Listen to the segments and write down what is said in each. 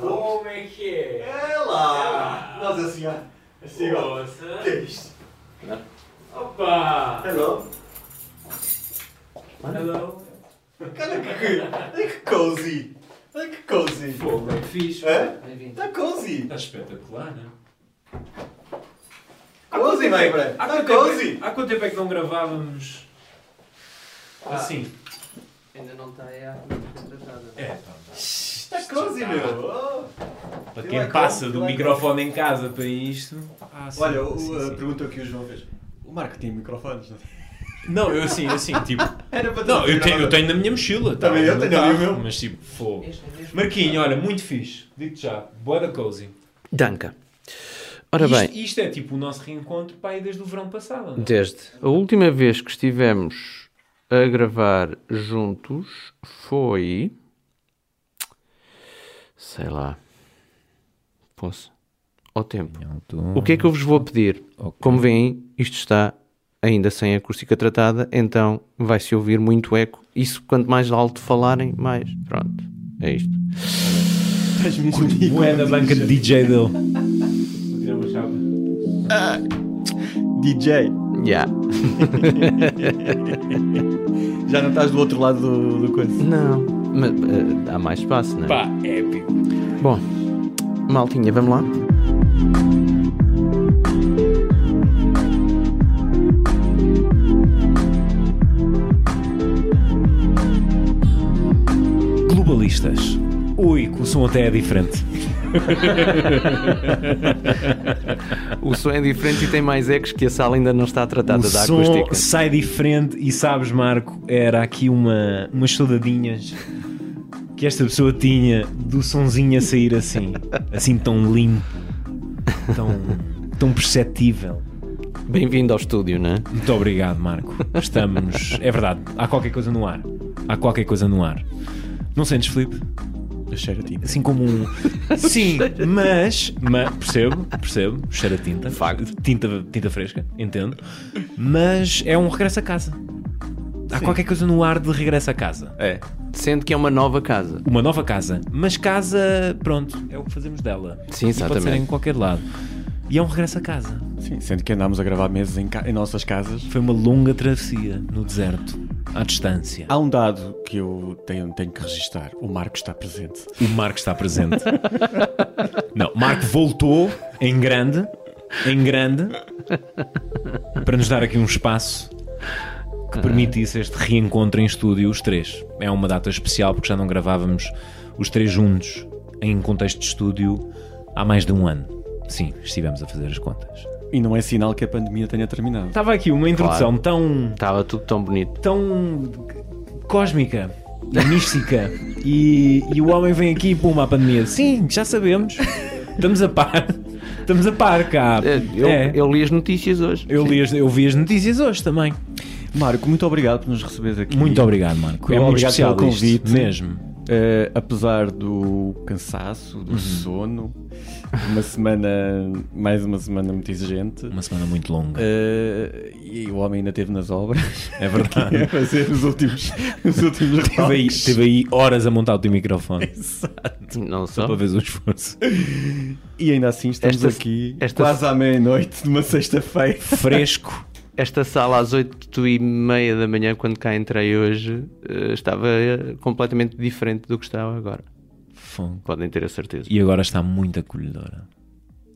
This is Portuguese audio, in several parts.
Como é que é? É lá! Nós assim, ó. Assim, ó. Nossa. O que é isto? Opa! Hello? Hello. Olha que, olha que cozy! Olha que cozy! Pô, bem fixe. É? Bem-vindo. Está cozy! Está espetacular, não é? Cozy, mãe, Bré! Há Está quanto, tempo, cozy! há quanto tempo é que não gravávamos assim? Ainda não está aí a ser tratada. É, pá. Está cozy, meu! Oh. Para Eu quem passa do eu microfone em casa para isto. Ah, sim, Olha, o, sim, a sim. pergunta que o João fez. O Marco tem microfones, não tem? Não, eu assim, assim, tipo. Era para Não, eu tenho, eu tenho na minha mochila. tá, Também eu tenho ali o carro, meu. Mas tipo, fogo. Marquinho, olha, muito fixe. Digo-te já. Boa da cozy. Danca. Ora isto, bem, isto é tipo o nosso reencontro para aí desde o verão passado. não é? desde a última vez que estivemos a gravar juntos foi. Sei lá. Posso? Ao tempo. O que é que eu vos vou pedir? Ok. Como veem, isto está ainda sem acústica tratada, então vai-se ouvir muito eco. Isso, quanto mais alto falarem, mais. Pronto, é isto. Estás mesmo da banca de DJ dele. DJ. Já. Já não estás do outro lado do, do coisa. Não, mas eh, há mais espaço, não é? Pá, épico. Bom, maltinha, vamos lá? Globalistas. Ui, que o som até é diferente. O som é diferente e tem mais ecos que a sala ainda não está tratada o da som acústica. sai diferente e sabes, Marco, era aqui uma, umas saudadinhas que esta pessoa tinha do sonzinho a sair assim, assim tão limpo, tão, tão perceptível. Bem-vindo ao estúdio, não é? Muito obrigado, Marco. Estamos. É verdade, há qualquer coisa no ar. Há qualquer coisa no ar. Não sentes, Filipe? Eu cheiro a ti. Assim como um. Sim, mas. mas percebo, percebo. Cheira tinta. Facto. Tinta, tinta fresca, entendo. Mas é um regresso a casa. Há qualquer coisa no ar de regresso a casa. É. Sendo que é uma nova casa. Uma nova casa. Mas casa, pronto, é o que fazemos dela. Sim, E Pode ser exatamente. em qualquer lado. E é um regresso a casa. Sim, sendo que andámos a gravar meses em, ca- em nossas casas. Foi uma longa travessia no deserto, à distância. Há um dado que eu tenho, tenho que registrar. O Marco está presente. O Marco está presente. Não, Marco voltou em grande, em grande, para nos dar aqui um espaço que permitisse este reencontro em estúdio, os três. É uma data especial porque já não gravávamos os três juntos em contexto de estúdio há mais de um ano. Sim, estivemos a fazer as contas. E não é sinal que a pandemia tenha terminado. Estava aqui uma introdução tão Estava tudo tão bonito. tão cósmica e mística e, e o homem vem aqui e puma a pandemia. Sim, já sabemos. Estamos a par. Estamos a par cá. É, Eu, É. eu li as notícias hoje. Eu, li as- eu vi as notícias hoje também. Marco, muito obrigado por nos receberes aqui. Muito obrigado, Marco. É muito Obrigado especial pelo isto, convite. mesmo. Eh, apesar do cansaço, Uhum. do sono, uma semana, mais uma semana muito exigente. Uma semana muito longa. eh, e o homem ainda esteve nas obras É verdade. a fazer os últimos, os últimos Teve aí, teve aí horas a montar o teu microfone. Não Só só. para ver o esforço. E ainda assim estamos Esta- aqui esta- quase à meia-noite de uma sexta-feira. Fresco. Esta sala às 8 e meia da manhã, quando cá entrei hoje, eh, estava eh, completamente diferente do que está agora. Fogo. Podem ter a certeza. E agora está muito acolhedora.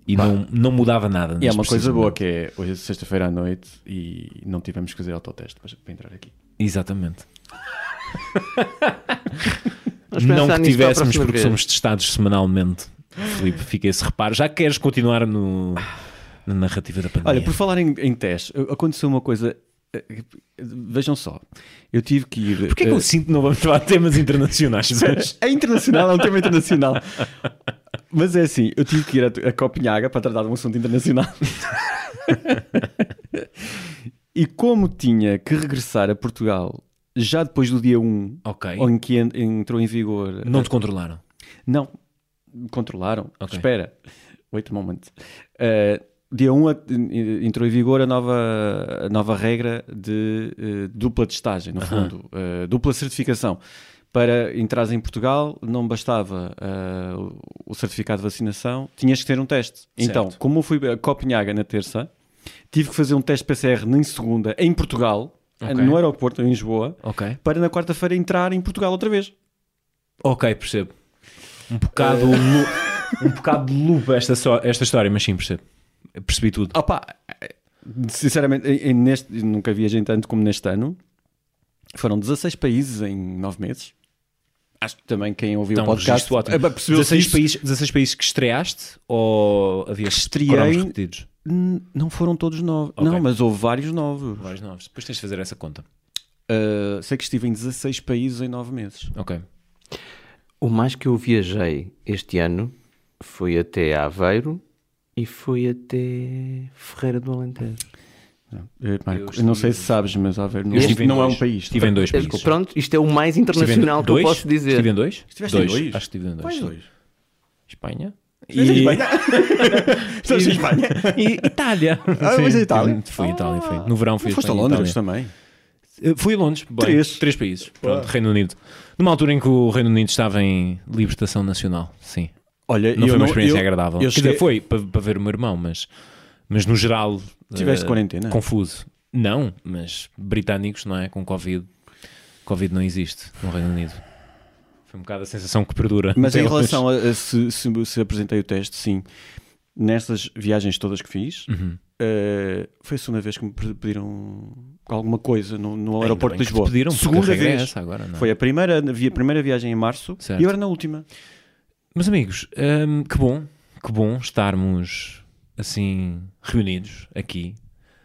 E não, não mudava nada. E é uma coisa boa que é hoje é sexta-feira à noite e não tivemos que fazer autoteste para, para entrar aqui. Exatamente. Não que tivéssemos, porque vez. somos testados semanalmente. Filipe, fica esse reparo. Já queres continuar no, na narrativa da pandemia? Olha, por falar em, em teste, aconteceu uma coisa. Eh, Vejam só, eu tive que ir. Porquê é que eu eh, sinto que não vamos falar de temas internacionais hoje? É internacional, é um tema internacional. Mas é assim, eu tive que ir a, a Copenhaga para tratar de um assunto internacional. e como tinha que regressar a Portugal já depois do dia 1, Ok. em que en- entrou em vigor. Não te controlaram. Não, controlaram. Ok. Espera, wait a moment. Uh, dia 1 a- entrou em vigor a nova, a nova regra de uh, dupla testagem, no fundo, uh, dupla certificação. para entrares em Portugal não bastava ah, o- certificado de vacinação, tinhas que ter um teste. Então, Certo. como eu fui a Copenhaga na terça, tive que fazer um teste PCR em segunda em Portugal, Ok. no aeroporto em Lisboa, Ok. para na quarta-feira entrar em Portugal outra vez. Ok, percebo. Um bocado, um bocado de lupa esta, só- esta história, mas sim, percebo. Percebi tudo. Opa, sinceramente, neste, nunca viajei tanto como neste ano. Foram 16 países em 9 meses. Acho que também quem ouviu Então, o podcast registro ótimo. eh, percebeu 16 isso. países, 16 países que estreaste ou havia Estreiei- repetidos? Não foram todos novos. Ok. Não, mas houve vários novos. Vários novos. Depois tens de fazer essa conta. Uh, sei que estive em 16 países em 9 meses. Ok. O mais que eu viajei este ano foi até Aveiro e foi até Ferreira do Alentejo. Eh, Marco, Eu eu não sei se sabes, mas Aveiro não, Eu estive em não é um país. Estive em dois Eh, países. Pronto, isto é o mais internacional que eu dois? posso dizer. Estive em dois? Estiveste em dois. dois? Acho que estive em dois. Sim. dois? Espanha. E, Espanha? Estiveste em Espanha? e Itália. Ah, mas em Itália? Foi Itália, foi. No verão fui Não a foste a Londres Itália. também? Eh, Fui a Londres. Bem, Três. Três países. Pronto, Reino Unido. Numa altura em que o Reino Unido estava em libertação nacional. Sim. Olha, Não foi uma experiência eu- agradável. eu Quer dizer, cheguei- foi para, para ver o meu irmão, mas, mas no geral. Tiveste eh, quarentena? Confuso. Não, mas britânicos, não é? Com Covid. Covid não existe no Reino Unido. Foi um bocado a sensação que perdura. Mas em relação a, a se, se- se apresentei o teste, sim. Nestas viagens todas que fiz, Uhum. eh, foi a segunda vez que me pediram alguma coisa no, no aeroporto de Lisboa. Pediram, segunda vez. agora, não é? Foi a primeira, vi a primeira viagem em março Certo. e agora na última. Meus amigos, hum, que bom, que bom estarmos assim reunidos aqui,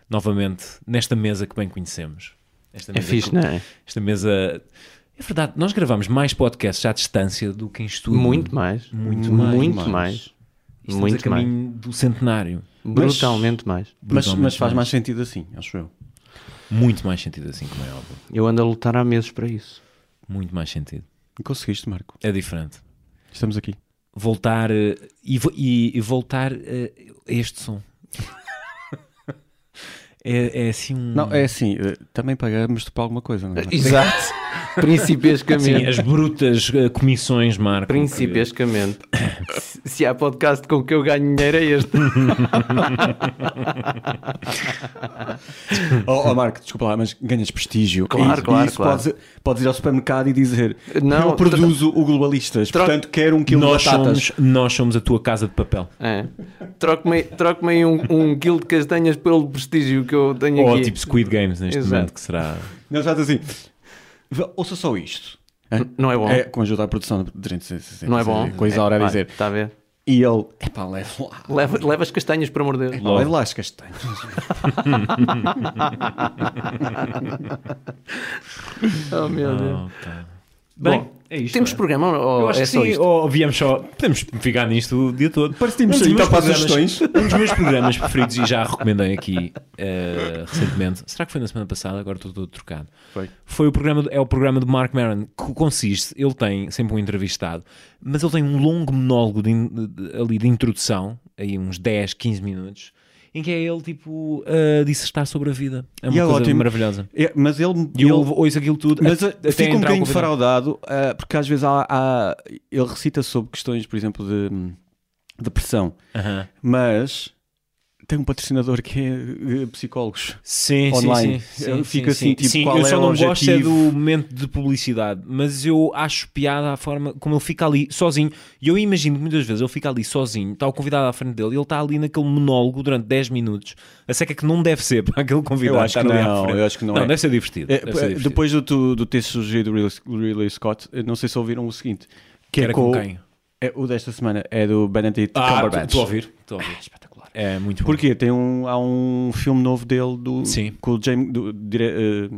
novamente, nesta mesa que bem conhecemos. Esta É mesa fixe, que- não é? Esta mesa. É verdade, nós gravamos mais podcasts à distância do que em estúdio. Muito mais. Muito Muito mais. mais. Estamos Muito a caminho do centenário. Brutalmente mais. Mas, Brutalmente mas faz mais sentido assim, acho eu. Muito mais sentido assim, como é óbvio. Eu ando a lutar há meses para isso. Muito mais sentido. Conseguiste, Marco. É diferente. Estamos aqui. Voltar eh, e, e- e voltar eh, a este som. é, é assim um. Não, é assim, eh, também pagamos para alguma coisa, não é? Exato. Principescamente. Sim, as brutas eh, comissões, Marco. que- Principescamente. se, se há podcast com que eu ganho dinheiro é este. Oh, oh, Marco, desculpa lá, mas ganhas prestígio. Claro, E- claro, isso claro. Podes, podes ir ao supermercado e dizer Não, eu produzo o Globalistas, portanto quero um quilo Nós de batatas. somos, nós somos a tua casa de papel. É. Troco-me troco aí um, um quilo de castanhas pelo prestígio que eu tenho Ou aqui. tipo Squid Games neste Exato. momento, que será. Não, já assim, "Vá, ouça só isto. Não é bom. É com ajuda à produção de 360. Não é bom. Coisa a hora a Vai, dizer. Está a ver? E ele, epá, leva lá. Leva, leva as castanhas, por amor de Deus. Pá, Leva lá as castanhas. Oh, meu Deus. Ah, pá. Bem, Bom, é isto. Temos é? programa ou Eu acho é que só sim, isto? ou viemos só. Podemos ficar nisto o dia todo. Parece que temos Um meus para sugestões. Um dos meus programas preferidos, e já recomendei aqui eh, recentemente, será que foi na semana passada? Agora estou todo trocado. Foi. Foi o programa, do- é o programa do Mark Maron, que consiste, ele tem sempre um entrevistado, mas ele tem um longo monólogo de in- de- ali de introdução, aí uns 10, 15 minutos, em que é ele tipo a dissertar sobre a vida. É uma E é coisa ótimo. maravilhosa. É, mas ele, E eu ele ouço aquilo tudo. mas até uh, fica um bocadinho fraudado ah, porque às vezes há, há- ele recita sobre questões, por exemplo, de depressão, Aham. mas tem um patrocinador que é eh, psicólogos. Sim, online. sim, sim. Sim, fico sim, assim, sim. tipo, Sim, qual eu é só não gosto é objetivo? do momento de publicidade, mas eu acho piada a forma como ele fica ali sozinho. E eu imagino que muitas vezes ele fica ali sozinho, está o convidado à frente dele, e ele está ali naquele monólogo durante 10 minutos. A seca que não deve ser para aquele convidado Eu acho que não, eu acho que não é. deve ser divertido. É, deve ser divertido. depois do, do ter sugerido o Ridley, Scott, não sei se ouviram o seguinte, que Que é era com com, quem? é o desta semana, é do Benedict Ah, Cumberbatch. estou a ouvir. Estou a ouvir. espetacular. É muito bom. Porquê? Tem um, há um filme novo dele do, Sim. com o James, do- dire- eh,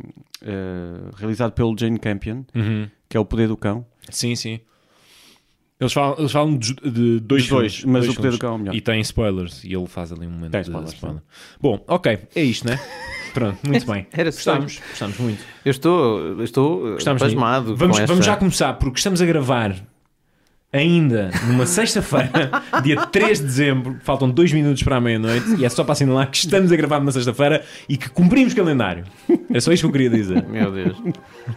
eh, realizado pelo Jane Campion, Uhum. que é O Poder do Cão. Sim, sim. Eles falam, eles falam de, de dois Dos dois, filmes, mas dois o Poder filmes. do Cão é o melhor. E tem spoilers, e ele faz ali um momento Tem de spoilers, spoiler. Bom, ok, é isto, né? Pronto, muito bem. Era Gostamos, gostamos muito. Eu estou, estou Gostamos pasmado. Vamos, com vamos esta... já começar, porque estamos a gravar ainda numa sexta-feira, dia 3 de dezembro, faltam dois minutos para a meia-noite, e é só para assinalar que estamos a gravar numa sexta-feira e que cumprimos calendário. É só isto que eu queria dizer. Meu Deus.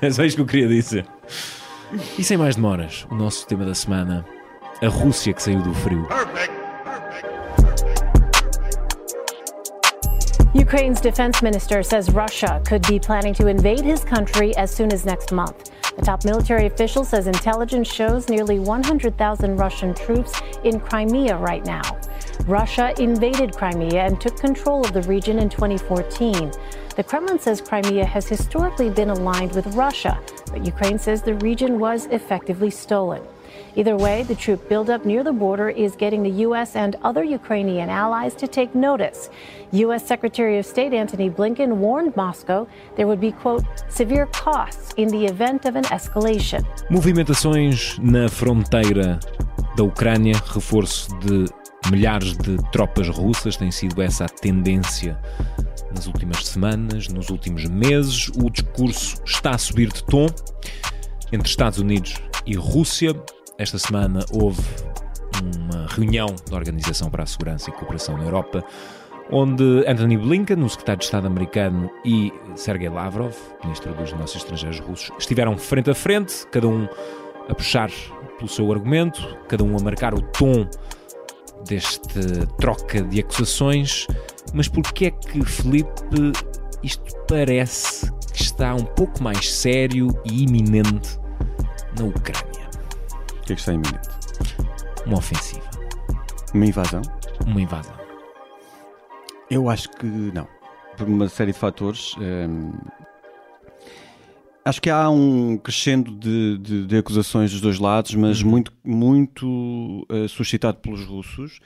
É só isto que eu queria dizer. E sem mais demoras, o nosso tema da semana: a Rússia que saiu do frio. Ukraine's defense minister says Russia could be planning to invade his country as soon as next month. The top military official says intelligence shows nearly 100,000 Russian troops in Crimea right now. Russia invaded Crimea and took control of the region in 2014. The Kremlin says Crimea has historically been aligned with Russia, but Ukraine says the region was effectively stolen. Either way, the troop buildup near the border is getting the U.S. and other Ukrainian allies to take notice. U.S. Secretary of State Antony Blinken warned Moscow there would be, quote, severe costs in the event of an escalation. Movimentações na fronteira da Ucrânia, reforço de milhares de tropas russas, tem sido essa a tendência nas últimas semanas, nos últimos meses. O discurso está a subir de tom entre Estados Unidos e Rússia. Esta semana houve uma reunião da Organização para a Segurança e Cooperação na Europa, onde Anthony Blinken, o secretário de Estado americano, e Sergei Lavrov, ministro dos Negócios Estrangeiros russos, estiveram frente a frente, cada um a puxar pelo seu argumento, cada um a marcar o tom desta troca de acusações. Mas porquê é que, Felipe, isto parece que está um pouco mais sério e iminente na Ucrânia? O que é que está iminente? Uma ofensiva, Uma invasão? uma invasão. Eu acho que não. Por uma série de fatores. hum, acho que há um crescendo de, de- de acusações dos dois lados, mas muito, muito eh, suscitado pelos russos,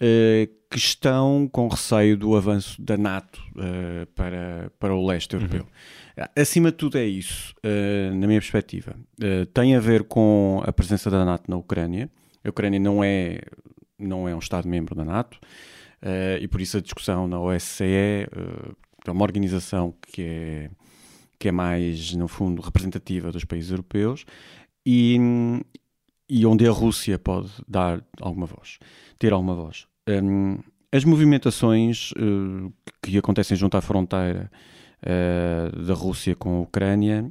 eh, que estão com receio do avanço da NATO eh, para, para o leste europeu. Acima de tudo é isso, eh, na minha perspectiva. Eh, tem a ver com a presença da NATO na Ucrânia. A Ucrânia não é, não é um Estado-membro da NATO. Eh, e por isso a discussão na OSCE é uma organização que é, que é mais, no fundo, representativa dos países europeus e, e onde a Rússia pode dar alguma voz, ter alguma voz. Hum, as movimentações que acontecem junto à fronteira eh, da Rússia com a Ucrânia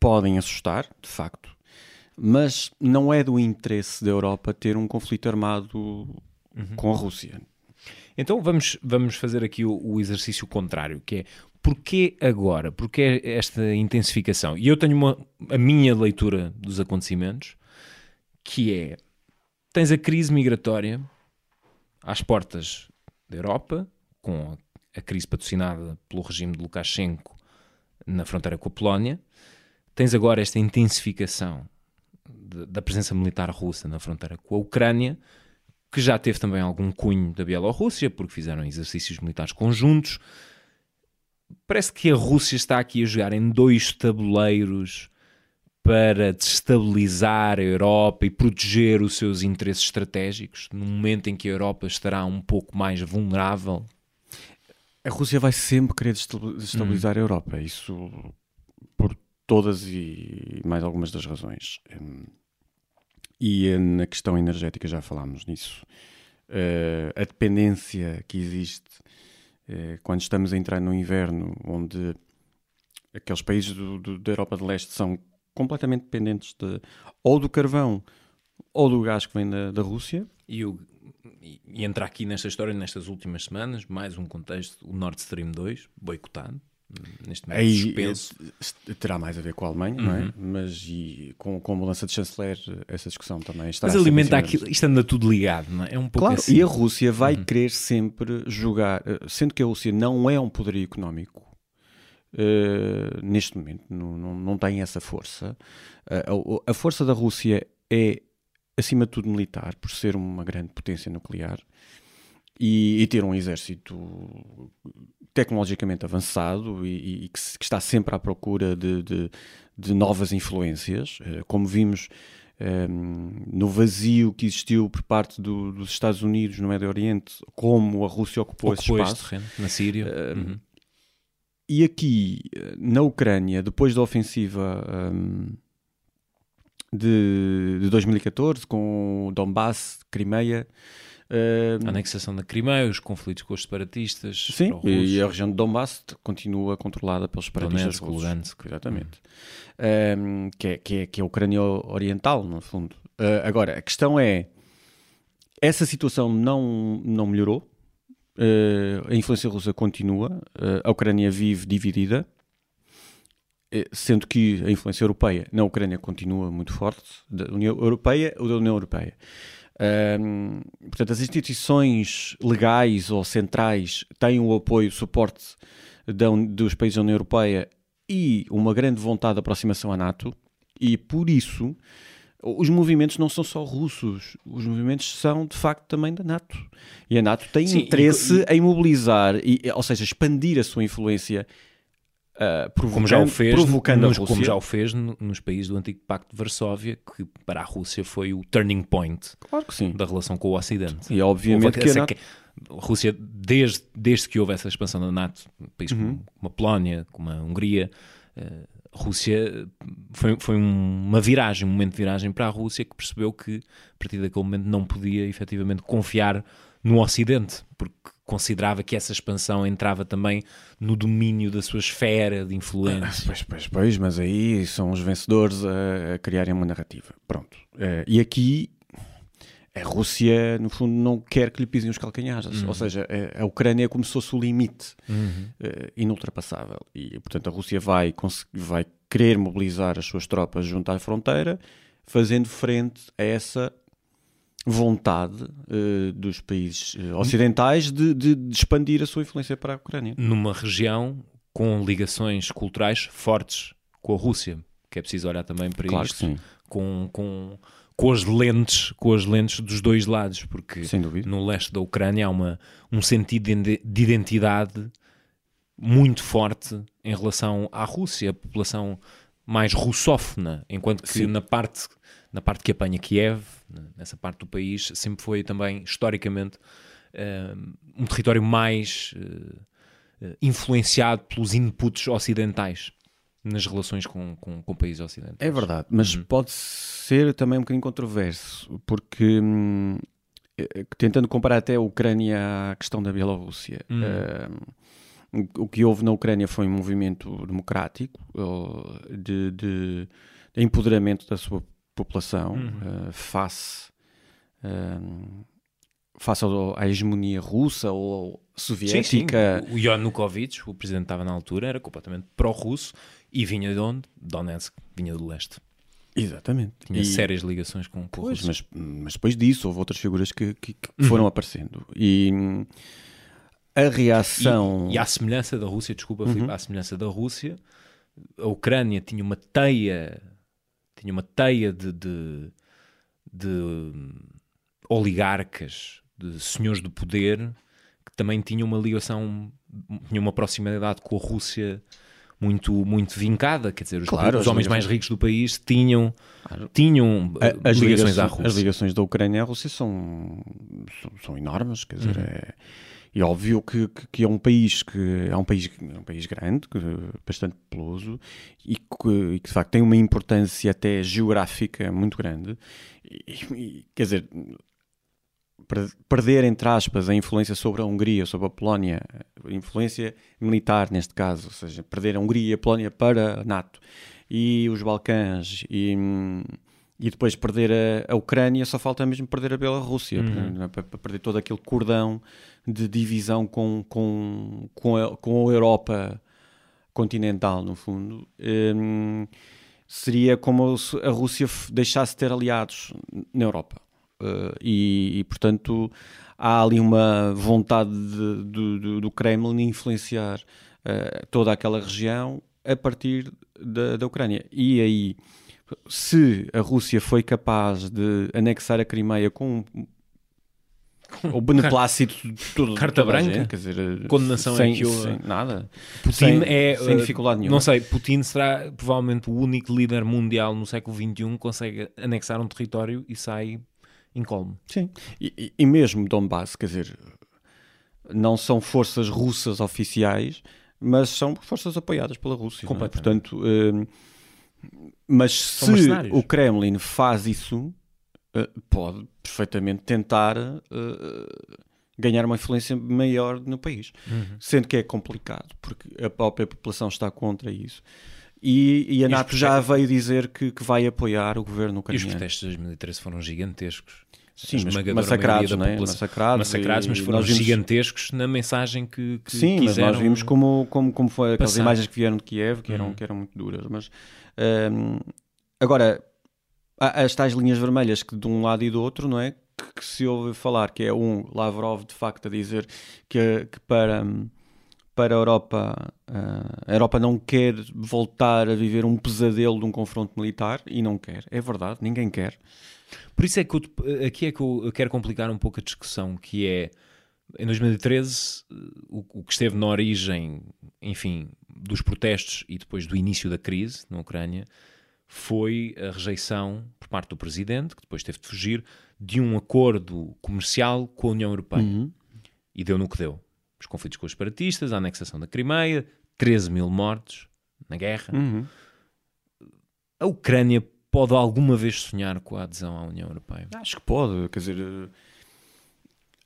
podem assustar, de facto, mas não é do interesse da Europa ter um conflito armado com a Rússia. Então vamos, vamos fazer aqui o, o exercício contrário, que é porquê agora? Porquê esta intensificação? E eu tenho uma, a minha leitura dos acontecimentos, que é, tens a crise migratória às portas da Europa, com a, a crise patrocinada pelo regime de Lukashenko na fronteira com a Polónia, tens agora esta intensificação de- da presença militar russa na fronteira com a Ucrânia, que já teve também algum cunho da Bielorrússia, porque fizeram exercícios militares conjuntos. Parece que a Rússia está aqui a jogar em dois tabuleiros para destabilizar a Europa e proteger os seus interesses estratégicos, no momento em que a Europa estará um pouco mais vulnerável. A Rússia vai sempre querer destabil- destabilizar a Europa, isso por todas e mais algumas das razões. Hum, E eh, na questão energética já falámos nisso. Eh, a dependência que existe eh, quando estamos a entrar no inverno, onde aqueles países do- do- da Europa de Leste são completamente dependentes de, ou do carvão ou do gás que vem da, da Rússia. E, o- e- e entra aqui nesta história, nestas últimas semanas, mais um contexto, o Nord Stream 2, boicotado, neste momento Aí suspenso. terá mais a ver com a Alemanha, não é? Mas e com, com a mudança de chanceler, essa discussão também está Mas alimenta aquilo, isto anda tudo ligado, não é? É um pouco Claro, assim. e a Rússia vai querer sempre jogar, eh, sendo que a Rússia não é um poderio económico. eh, neste momento não, não, não tem essa força. Eh, a, a força da Rússia é, acima de tudo, militar, por ser uma grande potência nuclear e, e ter um exército tecnologicamente avançado e, e que, que está sempre à procura de, de- de novas influências, eh, como vimos eh, no vazio que existiu por parte do- dos Estados Unidos no Médio Oriente, como a Rússia ocupou, Ocupou esse espaço. terreno, na Síria. Eh, Uhum. E aqui, eh, na Ucrânia, depois da ofensiva hum, de, de 2014, com Donbass, Crimeia, Eh, A anexação da Crimeia, os conflitos com os separatistas. sim, e a região de Donbass continua controlada pelos separatistas Donetsk. Lugansk. Exatamente. Um, que, é, que, é, que é a Ucrânia Oriental, no fundo. Uh, agora, a questão é: essa situação não, não melhorou, Uh, a influência russa continua, uh, a Ucrânia vive dividida, sendo que a influência europeia na Ucrânia continua muito forte, da União Europeia ou da União Europeia. Um, portanto, as instituições legais ou centrais têm o apoio, o suporte da, dos países da União Europeia e uma grande vontade de aproximação à NATO, e por isso os movimentos não são só russos, os movimentos são de facto também da NATO. E a NATO tem Sim, e- interesse em mobilizar, e, ou seja, expandir a sua influência, ah, Como já o fez, provocando nos, a Rússia. como já o fez no- nos países do antigo Pacto de Varsóvia, que para a Rússia foi o turning point Claro da relação com o Ocidente. E obviamente que a NATO... a Rússia, desde, desde que houve essa expansão da NATO, países Uhum. como, a Polónia, como a Hungria, a Rússia foi, foi um- uma viragem, um momento de viragem para a Rússia que percebeu que a partir daquele momento não podia efetivamente confiar no Ocidente, porque considerava que essa expansão entrava também no domínio da sua esfera de influência. Pois, pois, pois, mas aí são os vencedores a, a criarem uma narrativa. Pronto. Eh, e aqui a Rússia, no fundo, não quer que lhe pisem os calcanhares. Ou seja, a, a Ucrânia começou-se o limite eh, inultrapassável. E, portanto, a Rússia vai, vai querer mobilizar as suas tropas junto à fronteira, fazendo frente a essa vontade eh, dos países eh, ocidentais de, de- de expandir a sua influência para a Ucrânia. numa região com ligações culturais fortes com a Rússia, que é preciso olhar também para Claro isto com, com, com as lentes com as lentes dos dois lados, porque no leste da Ucrânia há uma, um sentido de de identidade muito forte em relação à Rússia, a população mais russófona, enquanto que Sim. na parte, na parte que apanha Kiev, nessa parte do país, sempre foi também, historicamente, eh, um território mais eh, eh, influenciado pelos inputs ocidentais nas relações com, com, com países ocidentais. É verdade, mas Uhum. pode ser também um bocadinho controverso, porque hum, tentando comparar até a Ucrânia à questão da Bielorrússia, Hum. eh, o que houve na Ucrânia foi um movimento democrático de- de empoderamento da sua população Uhum. eh, face, hum, face ao- à hegemonia russa ou soviética. O Yanukovych, o presidente que estava na altura, era completamente pró-russo e vinha de onde? Donetsk, vinha do leste. Exatamente. Tinha E- sérias ligações com, com a Pois, Rússia. mas, mas depois disso houve outras figuras que, que- que Uhum. foram aparecendo. E a reação. E, e à semelhança da Rússia, desculpa, Uhum. Filipe, à semelhança da Rússia, a Ucrânia tinha uma teia, tinha uma teia de, de, de oligarcas, de senhores do poder, que também tinham uma ligação, tinham uma proximidade com a Rússia muito, muito vincada. Quer dizer, os, Claro, os homens mais ricos do país tinham, Claro. tinham eh, as, ligações à ligações, Rússia. as ligações da Ucrânia à Rússia são, são, são enormes, quer dizer, Uhum. é, e óbvio que, que, que é um país que é um país, é um país grande, que, bastante populoso e que, de facto tem uma importância até geográfica muito grande. E, e, quer dizer, per- perder, entre aspas, a influência sobre a Hungria, sobre a Polónia, influência militar neste caso, ou seja, perder a Hungria e a Polónia para a NATO e os Balcãs e, e depois perder a, a Ucrânia, só falta mesmo perder a Bielorrússia, Uhum. para, para perder todo aquele cordão de divisão com, com, com, a, com a Europa continental, no fundo. Hum, seria como se a Rússia deixasse de ter aliados na Europa. Uh, e, e, portanto, há ali uma vontade de- do, do, do Kremlin influenciar uh, toda aquela região a partir da, da Ucrânia. E aí, se a Rússia foi capaz de anexar a Crimeia com o beneplácito de todo, Carta toda a branca? gente, quer dizer, uh, Condenação é sem, houve. sem nada. Putin sem, é, sem eh, dificuldade nenhuma. Não sei, Putin será provavelmente o único líder mundial no século XXI que consegue anexar um território e sai incólume. Sim, e, e- mesmo Donbass, quer dizer, não são forças russas oficiais, mas são forças apoiadas pela Rússia. é? Completamente. Portanto, hum, mas São se o Kremlin faz isso, eh, pode perfeitamente tentar eh, ganhar uma influência maior no país. Sendo que é complicado, porque a própria população está contra isso. E, e a NATO já veio dizer que, que vai apoiar o governo E os ucraniano. protestos de 2013 foram gigantescos. Sim, mas massacrados, da é? Massacrados, massacrados, e mas foram vimos- gigantescos na mensagem que, que Sim, mas quiseram nós vimos como, como, como foi aquelas passar. imagens que vieram de Kiev, que eram, Uhum. que eram muito duras. Mas hum, agora, há as tais linhas vermelhas que de um lado e do outro, não é? Que, que se ouve falar, que é um Lavrov de facto a dizer que, que para, para a Europa, ah, a Europa não quer voltar a viver um pesadelo de um confronto militar e não quer. É verdade, ninguém quer. Por isso é que eu aqui é que eu, eu quero complicar um pouco a discussão, que é em 2013 o, o que esteve na origem, enfim, dos protestos e depois do início da crise na Ucrânia foi a rejeição por parte do presidente, que depois teve de fugir, de um acordo comercial com a União Europeia. Uhum. E deu no que deu. Os conflitos com os separatistas, a anexação da Crimeia, 13 mil mortos na guerra. Uhum. A Ucrânia pode alguma vez sonhar com a adesão à União Europeia? Acho que pode, quer dizer, eh,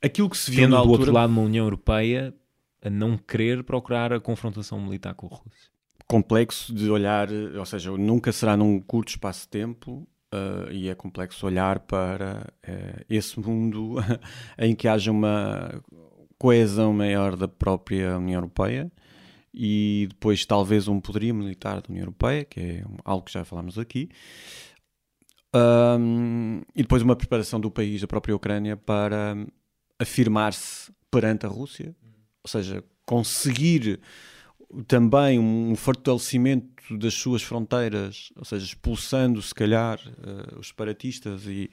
aquilo que se viu Tendo na do altura... outro lado uma União Europeia a não querer procurar a confrontação militar com a Rússia. complexo de olhar, eh, ou seja, nunca será num curto espaço de tempo eh, e é complexo olhar para eh, esse mundo em que haja uma coesão maior da própria União Europeia e depois talvez um poderio militar da União Europeia, que é um- algo que já falámos aqui. Ahm, e depois uma preparação do país, da própria Ucrânia, para afirmar-se perante a Rússia, ou seja, conseguir também um fortalecimento das suas fronteiras, ou seja, expulsando se calhar eh, os separatistas e,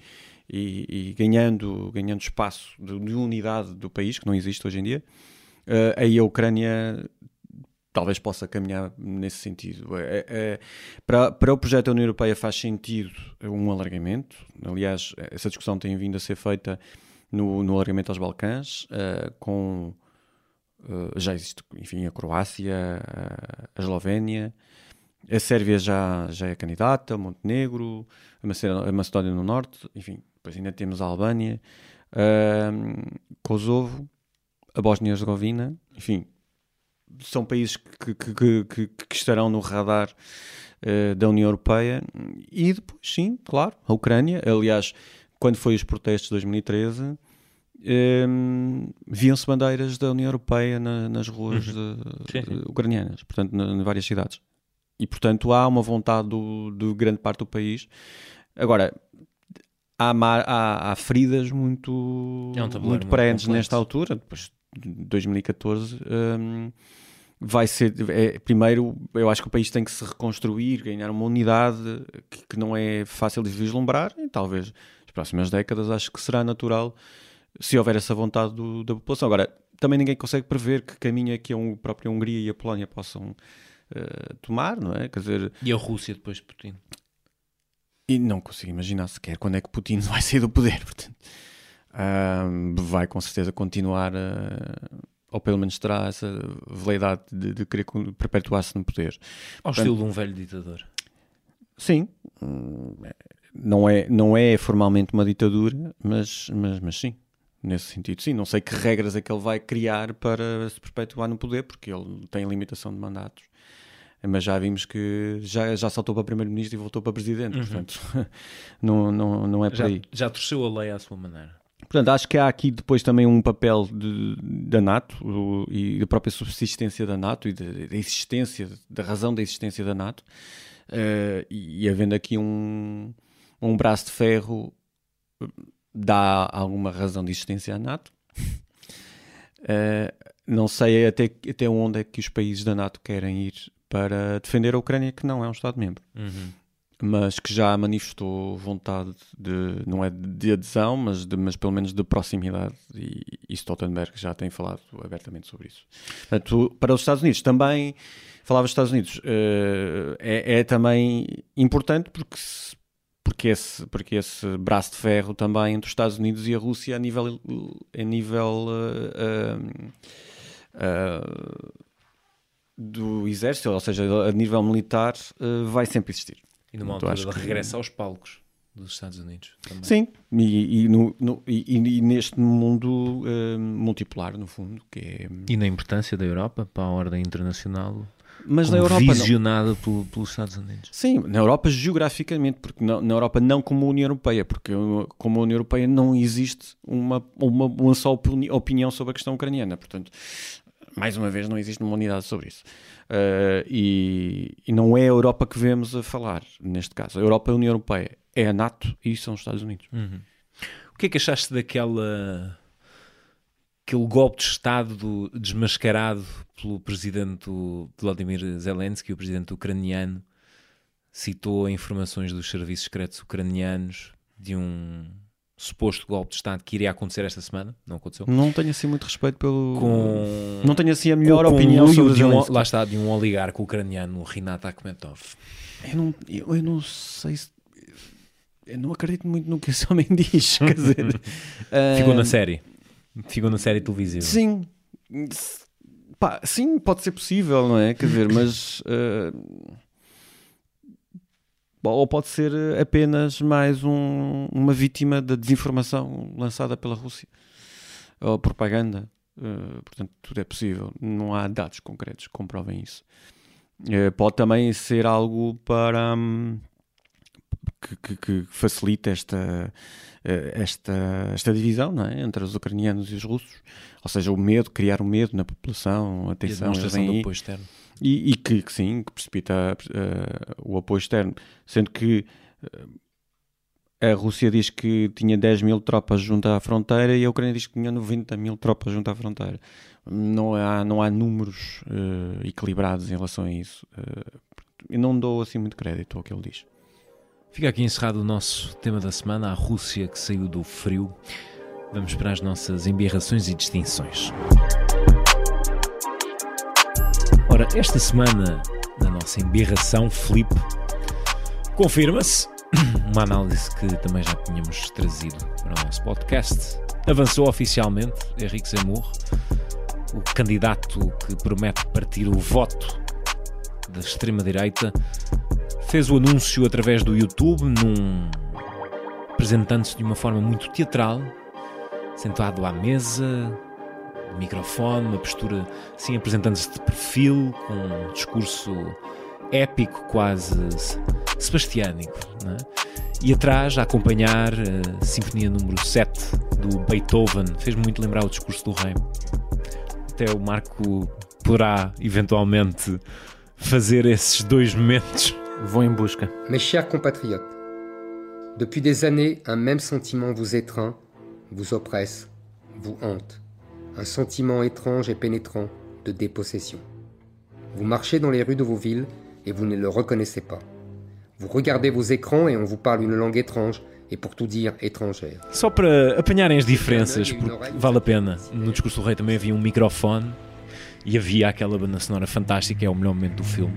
e- e ganhando, ganhando espaço de, de unidade do país, que não existe hoje em dia, eh, aí a Ucrânia talvez possa caminhar nesse sentido. É- é- para, para o projeto da União Europeia faz sentido um alargamento, aliás, essa discussão tem vindo a ser feita no, no alargamento aos Balcãs, eh, com Uh, já existe, enfim, a Croácia, a- Eslovénia, a Sérvia já, já é candidata, Montenegro, a Macedónia, a Macedónia Norte, enfim, depois ainda temos a Albânia, ahm, Kosovo, a Bósnia e Herzegovina, enfim, são países que, que, que, que- estarão no radar eh, da União Europeia e depois, sim, claro, a Ucrânia, aliás, quando foi os protestos de 2013 Hum, viam-se bandeiras da União Europeia na- nas ruas de- Sim, sim. de- ucranianas, portanto, em várias cidades. E, portanto, há uma vontade do, de grande parte do país. Agora, há, há- há feridas muito, É um muito muito nesta altura, depois de 2014. hum, vai ser, é, primeiro, eu acho que o país tem que se reconstruir, ganhar uma unidade que, que não é fácil de vislumbrar, e talvez nas próximas décadas acho que será natural se houver essa vontade do- da população. Agora, também ninguém consegue prever que caminho é que a própria Hungria e a Polónia possam eh, tomar, não é? Quer dizer, E a Rússia depois de Putin? e não consigo imaginar sequer quando é que Putin vai sair do poder. Portanto, Vai com certeza continuar, a- ou pelo menos terá essa veleidade de, de querer perpetuar-se no poder. Ao estilo de um velho ditador. Sim, hum, não é, não é formalmente uma ditadura, mas, mas, mas sim, nesse sentido, sim. Não sei que regras é que ele vai criar para se perpetuar no poder, porque ele tem limitação de mandatos. Mas já vimos que já, já saltou para primeiro-ministro e voltou para presidente, portanto, não, não, não é por Já, aí. já torceu a lei à sua maneira. Portanto, acho que há aqui depois também um papel de- da NATO o- e da própria subsistência da NATO e da, da existência, da razão da existência da NATO. Eh, e, havendo aqui um, um braço de ferro, dá alguma razão de existência à NATO. Eh, não sei até, até onde é que os países da NATO querem ir para defender a Ucrânia, que não é um Estado-membro mas que já manifestou vontade de, não é de adesão, mas, de, mas pelo menos de proximidade, e, e Stoltenberg já tem falado abertamente sobre isso. Portanto, para os Estados Unidos também, falava dos Estados Unidos, eh, é, é também importante porque, porque, esse, porque esse braço de ferro também entre os Estados Unidos e a Rússia a nível, a nível eh, eh, do exército, ou seja, a nível militar, vai sempre existir. E numa Portanto, altura de que- regresso aos palcos. dos Estados Unidos. Também. Sim, e, e no- no- e- e neste mundo eh, multipolar, no fundo, que é. E na importância da Europa para a ordem internacional, Mas na Europa não. visionada pelo- pelos Estados Unidos. Sim, na Europa geograficamente, porque na, na Europa não como a União Europeia, porque uh, como a União Europeia não existe uma, uma, uma só opini- opinião sobre a questão ucraniana. Portanto, mais uma vez, não existe uma unidade sobre isso. Uh, e, e não é a Europa que vemos a falar, neste caso. A Europa é a União Europeia, é a NATO e são os Estados Unidos. O que é que achaste daquela aquele golpe de Estado do- desmascarado pelo presidente Vladimir Zelensky, o presidente ucraniano, citou informações dos serviços secretos ucranianos de um suposto golpe de Estado que iria acontecer esta semana, não aconteceu. Não tenho assim muito respeito pelo. Com Não tenho assim a melhor com opinião conluio sobre de um, lá está, de um oligarca ucraniano, o Rinat Akhmetov. Eu não, eu, eu não sei se. Eu não acredito muito no que esse homem diz. Quer dizer, Ficou ah, na série. Ficou na série televisiva. Sim. Pá, sim, pode ser possível, não é? Quer dizer, mas. ah, ou pode ser apenas mais um- uma vítima da desinformação lançada pela Rússia. Ou propaganda. Ah, portanto, tudo é possível. Não há dados concretos que comprovem isso. Eh, pode também ser algo para. hum, que, que- que facilita esta, eh, esta, esta divisão não é? entre os ucranianos e os russos. Ou seja, o medo, criar o medo na população, E a demonstração do apoio externo. E, e que, que sim, que precipita eh, o apoio externo. Sendo que eh, a Rússia diz que tinha 10 mil tropas junto à fronteira e a Ucrânia diz que tinha 90 mil tropas junto à fronteira. Não há, não há números eh, equilibrados em relação a isso. Eh, eu não dou assim muito crédito ao que ele diz. Fica aqui encerrado o nosso tema da semana, a Rússia que saiu do frio. Vamos para as nossas embirrações e distinções. Ora, esta semana, na nossa embirração, Filipe, confirma-se uma análise que também já tínhamos trazido para o nosso podcast. Avançou oficialmente Henrique Zemmour, o candidato que promete partir o voto da extrema-direita, fez o anúncio através do YouTube, num apresentando-se de uma forma muito teatral, sentado à mesa, microfone, uma postura assim apresentando-se de perfil, com um discurso épico, quase se- sebastiânico, é? E atrás, a acompanhar a Sinfonia número 7 do Beethoven, fez-me muito lembrar o discurso do rei. Até o Marco poderá eventualmente fazer esses dois momentos. Vou em busca. Mes chers compatriotes, depuis des années, un même sentiment vous étreint, vous oppresse, vous hante. Un sentiment étrange et pénétrant de dépossession. Vous marchez dans les rues de vos villes et vous ne le reconnaissez pas. Vous regardez vos écrans et on vous parle une langue étrange et pour tout dire étrangère. Só para apanharem as diferenças, porque vale a pena. No discurso do rei também havia um microfone e havia aquela banda sonora fantástica, é o melhor momento do filme.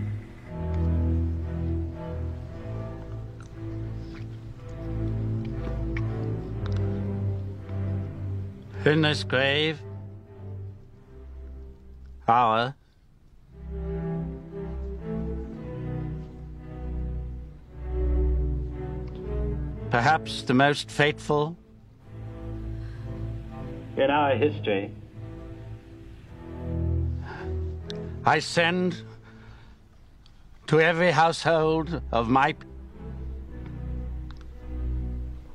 In this grave, our perhaps the most fateful in our history. I send to every household of my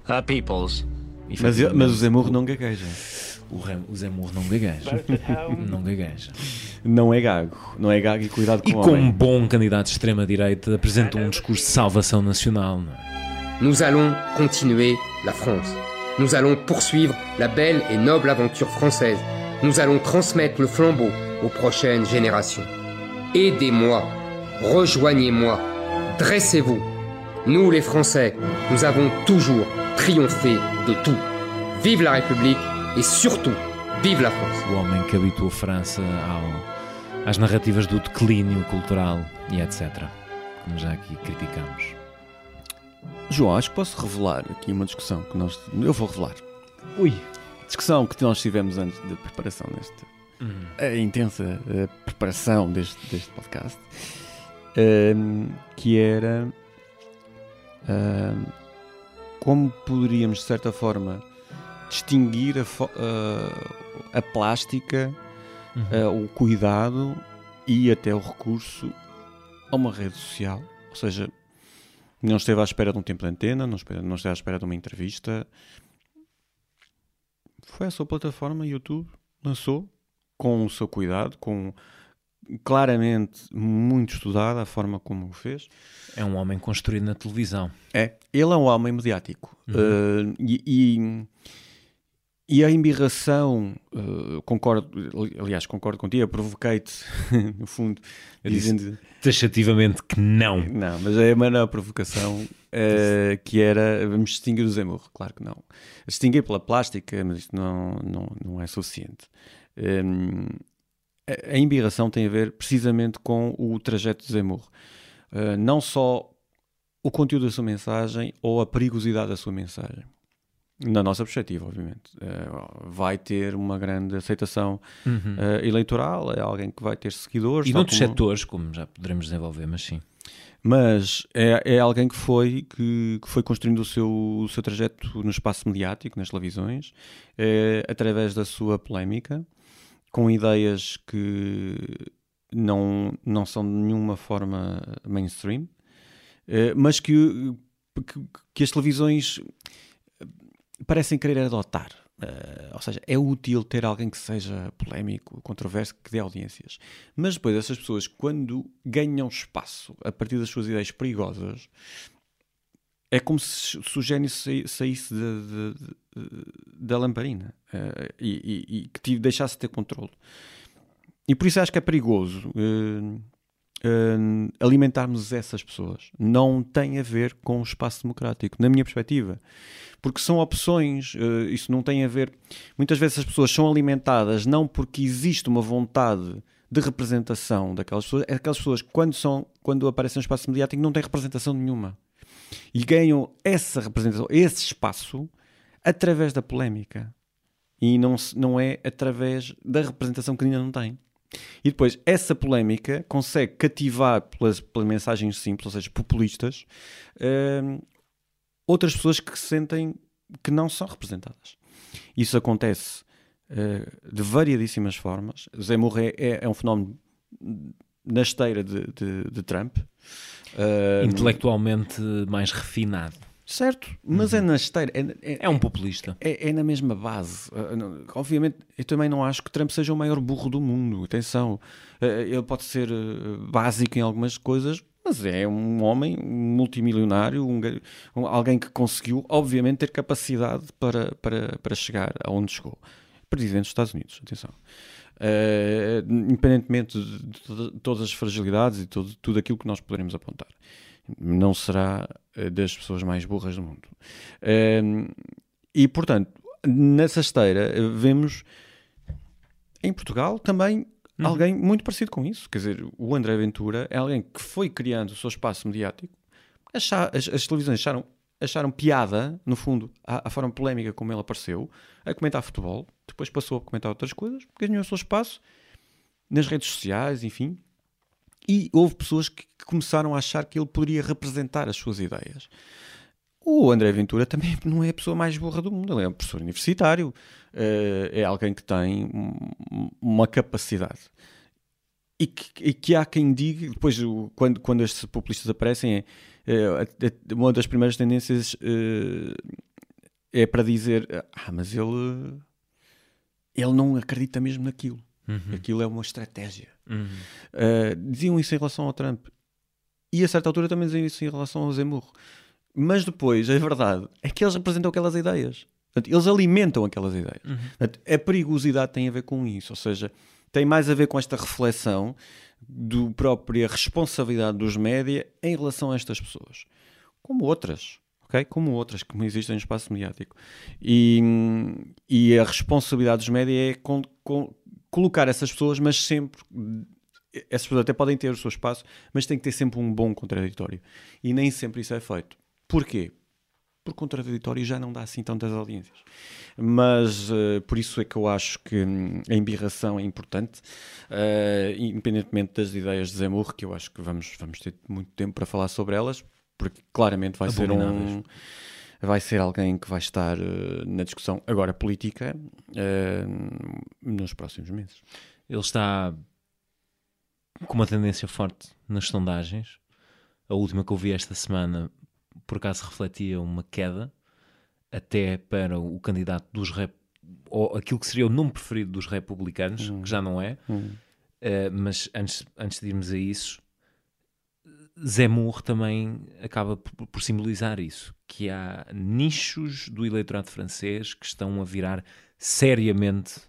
uh, peoples Mas, mas o Zemmour não gagueja. O, o Zemmour não gagueja. não gagueja. Não é gago. Não é gago e cuidado com E o como homem. bom candidato de extrema-direita, apresenta um discurso de salvação nacional. Nous allons continuer la France. Nous allons poursuivre la belle et noble aventure française. Nous allons transmettre le flambeau aux prochaines générations. Aidez-moi, rejoignez-moi, dressez-vous. Nous les Français, nous avons toujours triomphé de tout. Vive la République et surtout, vive la France. O homem que habitou a França ao- às narrativas do declínio cultural e etc. Como já aqui criticamos. João, acho que posso revelar aqui uma discussão que nós. Eu vou revelar. Ui! Discussão que nós tivemos antes da preparação deste. A intensa eh, preparação deste, deste podcast. ehm, que era. ehm, como poderíamos, de certa forma, distinguir a, fo- a- plástica, a- o cuidado e até o recurso a uma rede social. Ou seja, não esteve à espera de um tempo de antena, não, espera- não esteve à espera de uma entrevista. Foi a sua plataforma, YouTube, lançou com o seu cuidado, com claramente muito estudada a forma como o fez. É um homem construído na televisão. É, ele é um homem mediático. Uh, e, e, e a embirração, uh, concordo, aliás, concordo contigo, provoquei-te, no fundo, Eu dizendo. Taxativamente que não. Não, mas é a maior provocação uh, que era vamos distinguir o Zemurro, claro que não. Distinguir pela plástica, mas isto não, não, não é suficiente. Um, a, embirração tem a ver precisamente com o trajeto de Zemurro. Uh, não só o conteúdo da sua mensagem ou a perigosidade da sua mensagem. Na nossa perspectiva, obviamente. Uh, vai ter uma grande aceitação uh, eleitoral, é alguém que vai ter seguidores. Uhum. E noutros como- setores, como já poderemos desenvolver, mas sim. mas é, é alguém que foi, que, que foi construindo o seu, o seu trajeto no espaço mediático, nas televisões, eh, através da sua polémica, com ideias que não, não são de nenhuma forma mainstream, eh, mas que, que, que as televisões eh, parecem querer adotar. Eh, ou seja, é útil ter alguém que seja polémico, controverso, que dê audiências. Mas depois essas pessoas, quando ganham espaço a partir das suas ideias perigosas, é como se, o gênio saísse de- de- da lamparina eh, e, e- e que te deixasse de ter controle. E por isso acho que é perigoso eh, eh, alimentarmos essas pessoas. Não tem a ver com o espaço democrático, na minha perspectiva. Porque são opções, eh, isso não tem a ver. Muitas vezes as pessoas são alimentadas não porque existe uma vontade de representação daquelas pessoas, aquelas pessoas quando, são, quando aparecem no espaço mediático não têm representação nenhuma. E ganham essa representação, esse espaço, através da polémica. E não, não é através da representação que ainda não têm. E depois, essa polémica consegue cativar pelas, pelas mensagens simples, ou seja, populistas, hum, outras pessoas que se sentem que não são representadas. Isso acontece eh, de variadíssimas formas. Zé Morré é, é um fenómeno na esteira de, de- de Trump. Eh, Intelectualmente mais refinado. Certo, mas é na esteira. É, é- É um populista. é, é na mesma base. Uh, não- Obviamente, eu também não acho que Trump seja o maior burro do mundo. Atenção, Uh, ele pode ser básico em algumas coisas, mas é um homem multimilionário, um, um- alguém que conseguiu, obviamente, ter capacidade para, para, para chegar aonde chegou. Presidente dos Estados Unidos, atenção. Uh, independentemente de, de- de todas as fragilidades e todo, tudo aquilo que nós poderemos apontar. Não será uh, das pessoas mais burras do mundo. Um, e, portanto, nessa esteira, eh, vemos em Portugal também alguém muito parecido com isso. Quer dizer, o André Ventura é alguém que foi criando o seu espaço mediático. Acha- as, as televisões acharam, acharam piada, no fundo, à, à forma polémica como ele apareceu, a comentar futebol. Depois passou a comentar outras coisas, ganhou o seu espaço nas redes sociais, enfim. E houve pessoas que, começaram a achar que ele poderia representar as suas ideias. O André Ventura também não é a pessoa mais burra do mundo, ele é um professor universitário, eh, é alguém que tem um- uma capacidade. E que, e que há quem diga, depois, quando, quando estes populistas aparecem, é, a- uma das primeiras tendências eh, é para dizer: Ah, mas ele, ele não acredita mesmo naquilo. Aquilo é uma estratégia. Uh, diziam isso em relação ao Trump. E a certa altura também diziam isso em relação ao Zemurro. Mas depois, a verdade é que eles representam aquelas ideias. Portanto, eles alimentam aquelas ideias. Portanto, a perigosidade tem a ver com isso. Ou seja, tem mais a ver com esta reflexão do própria responsabilidade dos média em relação a estas pessoas. Como outras. ok? Como outras que existem no espaço mediático. E, e a responsabilidade dos média é com- com- colocar essas pessoas, mas sempre essas pessoas até podem ter o seu espaço, mas tem que ter sempre um bom contraditório. E nem sempre isso é feito. Porquê? Porque contraditório já não dá assim tantas audiências. Mas eh, por isso é que eu acho que hum, a embirração é importante, eh, independentemente das ideias de Zemurro, que eu acho que vamos, vamos ter muito tempo para falar sobre elas, porque claramente vai ser um. Vai ser alguém que vai estar eh, na discussão agora política eh, nos próximos meses. Ele está com uma tendência forte nas sondagens. A última que eu vi esta semana, por acaso, refletia uma queda até para o candidato dos rep... ou aquilo que seria o nome preferido dos republicanos, que já não é. Uh, mas antes, antes de irmos a isso, Zemmour também acaba por, simbolizar isso, que há nichos do eleitorado francês que estão a virar seriamente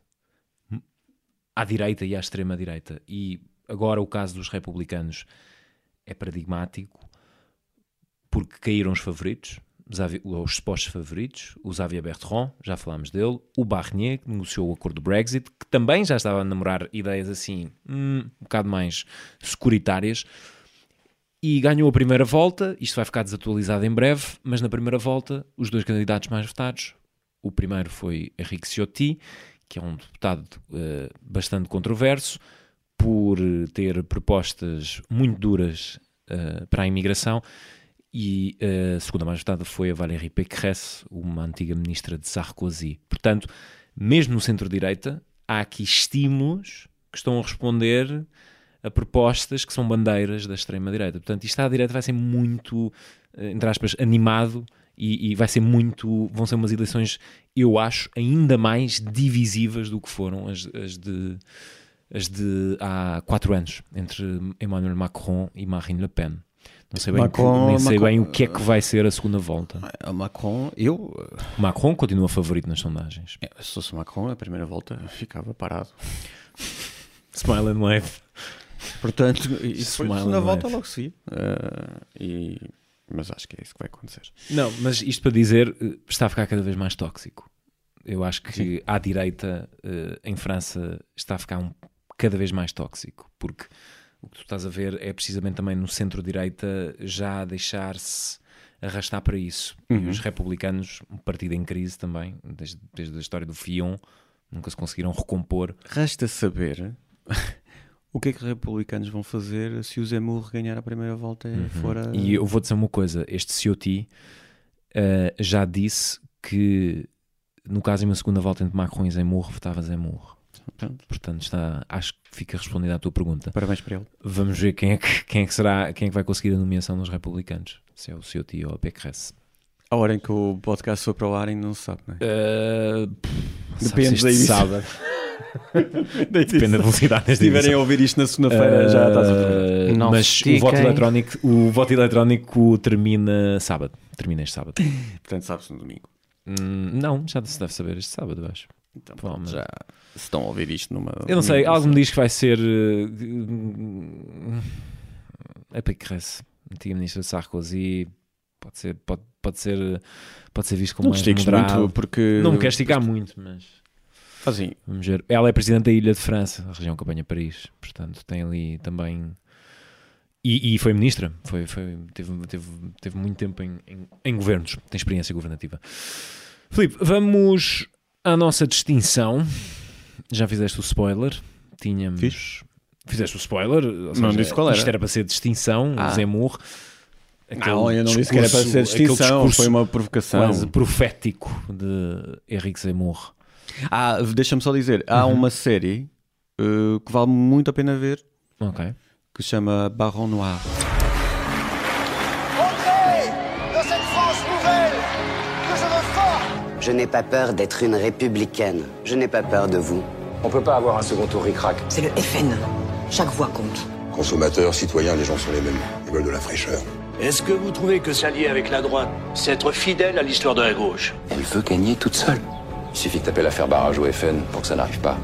à direita e à extrema direita. E agora o caso dos republicanos é paradigmático porque caíram os favoritos, os supostos favoritos, o Xavier Bertrand, já falámos dele, o Barnier, que negociou o acordo do Brexit, que também já estava a namorar ideias assim, hum, um bocado mais securitárias, e ganhou a primeira volta. Isto vai ficar desatualizado em breve, mas na primeira volta, os dois candidatos mais votados, o primeiro foi Henrique Ciotti, que é um deputado uh, bastante controverso, por ter propostas muito duras uh, para a imigração, e uh, a segunda mais votada foi a Valérie Pécresse, uma antiga ministra de Sarkozy. Portanto, mesmo no centro-direita, há aqui estímulos que estão a responder a propostas que são bandeiras da extrema-direita. Portanto, isto à direita vai ser muito, entre aspas, animado e, e, vai ser muito. Vão ser umas eleições, eu acho, ainda mais divisivas do que foram as, as de. As de há quatro anos, entre Emmanuel Macron e Marine Le Pen. Não sei, bem, Macron, que, nem sei Macron, bem o que é que vai ser a segunda volta. O Macron, eu. Macron continua favorito nas sondagens. É, se fosse Macron, a primeira volta ficava parado. Smile and wave. Portanto, e depois Smile na and volta logo se uh, e Mas acho que é isso que vai acontecer. Não, mas isto para dizer, eh, está a ficar cada vez mais tóxico. Eu acho que Sim. à direita eh, em França está a ficar um, cada vez mais tóxico, porque o que tu estás a ver é precisamente também no centro-direita já deixar-se arrastar para isso. E Uhum. os republicanos, um partido em crise também, desde, desde a história do Fion, nunca se conseguiram recompor. Resta saber o que é que os republicanos vão fazer se o Zemmour ganhar a primeira volta e. Uhum. E eu vou dizer uma coisa: este Ciotti eh, já disse que no caso de uma segunda volta entre Macron e Zemmour, votava Zemmour. Pronto. Portanto, está, acho que fica respondida à tua pergunta. Parabéns para ele. Vamos ver quem é que, quem é que será, quem é que vai conseguir a nomeação dos republicanos. Se é o Ciotti ou a Pécresse. A hora em que o podcast for para o ar ainda não se sabe, não é? Uh, Depende da edição. sábado. Depende da velocidade Se estiverem a ouvir isto na segunda-feira, já estás a ver. Uh, Não Mas o voto, eletrónico, o voto eletrónico termina sábado. Termina este sábado. Portanto, sabe-se no domingo. Hum, não, já se deve saber este sábado, eu acho. Então, Provavelmente. já se estão a ouvir isto numa... Eu não sei, numa algo me diz que vai ser. Uh, a Pécresse, antiga ministra de Sarkozy. Pode ser, pode, pode ser, pode ser visto como Não mais moderado. muito porque... Não me quero esticar muito, mas Assim, vamos ver. Ela é presidente da Ilha de França, a região que apanha Paris. Portanto, tem ali também. E, e foi ministra, foi, foi, teve, teve, teve muito tempo em, em, em governos, tem experiência governativa. Filipe, vamos à nossa distinção. Já fizeste o spoiler. Tínhamos. Fiz. Fizeste o spoiler. Não disse qual era. Isto era para ser distinção, Ah. o Zemmour. não, eu não disse que era para ser aquele distinção, discurso foi uma provocação. quase profético de Henrique Zemmour. Ah, deixa-me só dizer, há Uhum. uma série uh, que vale muito a pena ver, Ok. que se chama Baron Noir. Entrez dans cette France nouvelle que je veux Je n'ai pas peur d'être une républicaine. Je n'ai pas peur de vous. On peut pas avoir un second tour ric-rac. C'est le FN. Chaque voix compte. Consommateurs, citoyens, les gens sont les mêmes. Ils veulent de la fraîcheur. Est-ce que vous trouvez que s'allier avec la droite, c'est être fidèle à l'histoire de la gauche? Elle veut gagner toute seule. Il suffit de taper l'affaire barrage au FN pour que ça n'arrive pas.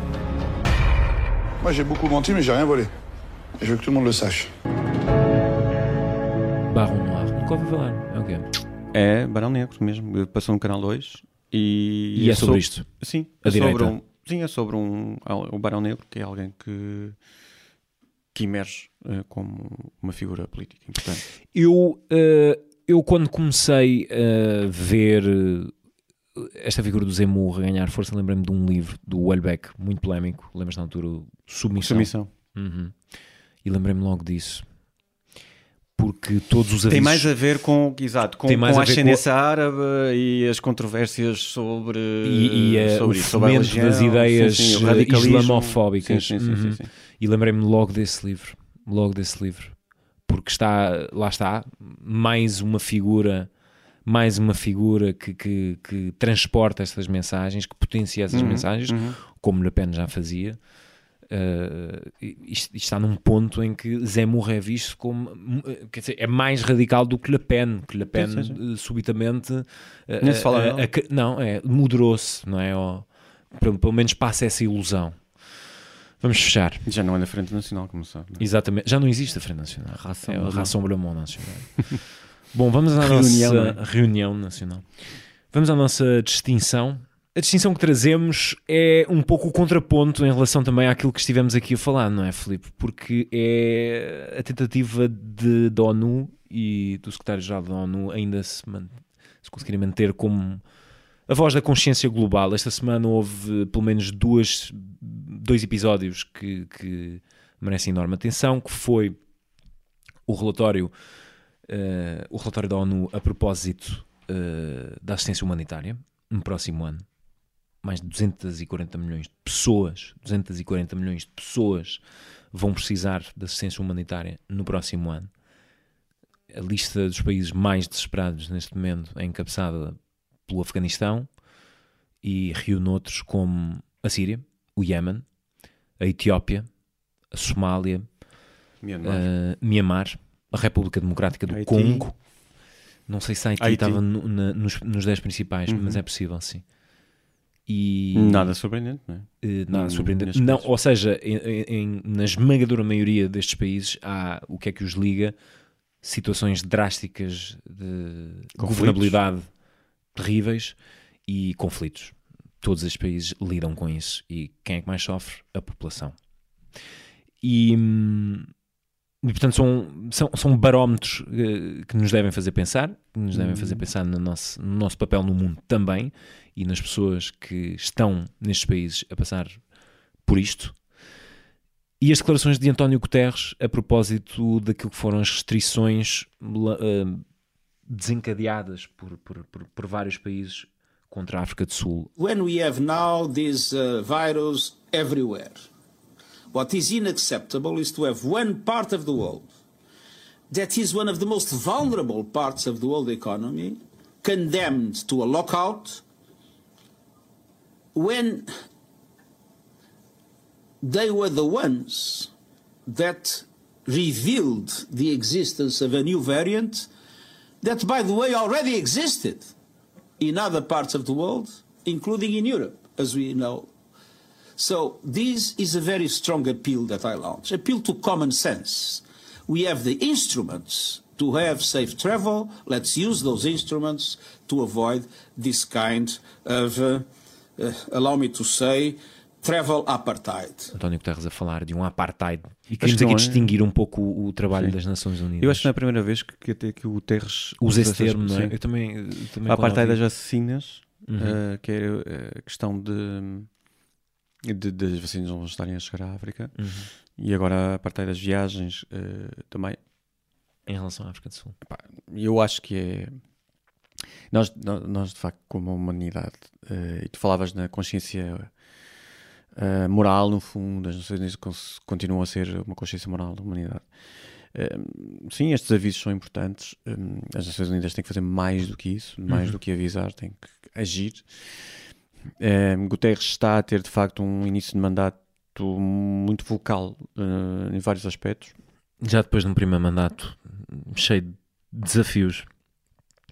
Moi, j'ai beaucoup menti, mais j'ai rien volé. Et je veux que tout le monde le sache. Barão Noir. Nunca ouvi falar. Ok. É Barão Negro mesmo, passou no Canal 2 e... E é sobre isto? Sim, A é sobre direita? um, sim, é sobre um, o Barão Negro, que é alguém que, que emerge eh, como uma figura política importante. Eu, eh, eu quando comecei a ver esta figura do Zemmour a ganhar força, lembrei-me de um livro do Welbeck, muito polémico. Lembras na altura? Submissão. Submissão. Uhum. E lembrei-me logo disso. porque todos os avisos... Tem mais a ver com, exato, com, com a a ver com- ascendência árabe e as controvérsias sobre, e, e, eh, sobre o isso, sobre a religião, das ideias sim, sim, eh, islamofóbicas. Sim, Uhum. sim, sim. E lembrei-me logo desse livro, logo desse livro, porque está, lá está, mais uma figura, mais uma figura que, que, que transporta estas mensagens, que potencia essas Uhum, mensagens, uhum. como Le Pen já fazia. Uh, isto, isto está num ponto em que Zemmour é visto como uh, quer dizer, é mais radical do que Le Pen que Le Pen Sim, sim, sim. uh, subitamente Nem se fala uh, não, é, moderou-se não é? Ou, pelo, menos passa essa ilusão vamos fechar Já não é na Frente Nacional, como sabe. não é? exatamente, já não existe a Frente Nacional é o Rassemblement. Rassemblement Nacional bom, vamos à Reunião, nossa é? reunião nacional vamos à nossa distinção a distinção que trazemos é um pouco o contraponto em relação também àquilo que estivemos aqui a falar, não é, Filipe? Porque é a tentativa de, da ONU e do secretário-geral da ONU ainda se, se conseguirem manter como a voz da consciência global. Esta semana houve pelo menos duas, dois episódios que, que merecem enorme atenção, que foi o relatório, eh, o relatório da ONU a propósito eh, da assistência humanitária no próximo ano mais de 240 milhões de pessoas, 240 milhões de pessoas vão precisar de assistência humanitária no próximo ano. A lista dos países mais desesperados neste momento é encabeçada pelo Afeganistão e reúne outros como a Síria, o Iémen, a Etiópia, a Somália, Myanmar. eh, Mianmar, a República Democrática do Haiti. Congo. Não sei se Haiti, Haiti. estava no- na- nos, nos 10 principais, Uhum. mas é possível, sim. E Nada surpreendente, não é? eh, nada Hum, surpreendente. Não, ou seja, em, em- na esmagadora maioria destes países há o que é que os liga? Situações drásticas de Conflitos. governabilidade terríveis e conflitos. Todos estes países lidam com isso. E quem é que mais sofre? A população. E, hum, e, portanto são, são, são barómetros eh, que nos devem fazer pensar, que nos devem fazer pensar no nosso, no nosso papel no mundo também e nas pessoas que estão nestes países a passar por isto. E as declarações de António Guterres a propósito daquilo que foram as restrições eh, desencadeadas por, por, por, por vários países contra a África do Sul. when we have now this uh, virus everywhere, what is unacceptable is to have one part of the world that is one of the most vulnerable parts of the world economy condemned to a lockout when they were the ones that revealed the existence of a new variant that, by the way, already existed in other parts of the world, including in Europe, as we know. So this is a very strong appeal that I launch, appeal to common sense. We have the instruments to have safe travel. Let's use those instruments to avoid this kind of, uh, uh, allow me to say, travel apartheid. António Guterres a falar de um apartheid. E queremos que não aqui é. distinguir um pouco o, o trabalho Sim. das Nações Unidas. Eu acho que não é a primeira vez que, que até que o Terres Usa esse termo, não é? Eu também, eu também a apartheid das vacinas, Uhum. eh, que é eh, a questão de, de das vacinas não estarem a chegar à África, Uhum. e agora a apartheid das viagens eh, também. Em relação à África do Sul. Epá, eu acho que é. Nós, nós, de facto, como humanidade, eh, e tu falavas na consciência eh, moral, no fundo, as Nações continuam a ser uma consciência moral da humanidade. Sim, estes avisos são importantes. eh, as Nações Unidas têm que fazer mais do que isso, mais Uhum. do que avisar, têm que agir. Eh, Guterres está a ter, de facto, um início de mandato muito vocal eh, em vários aspectos. Já depois de um primeiro mandato cheio de desafios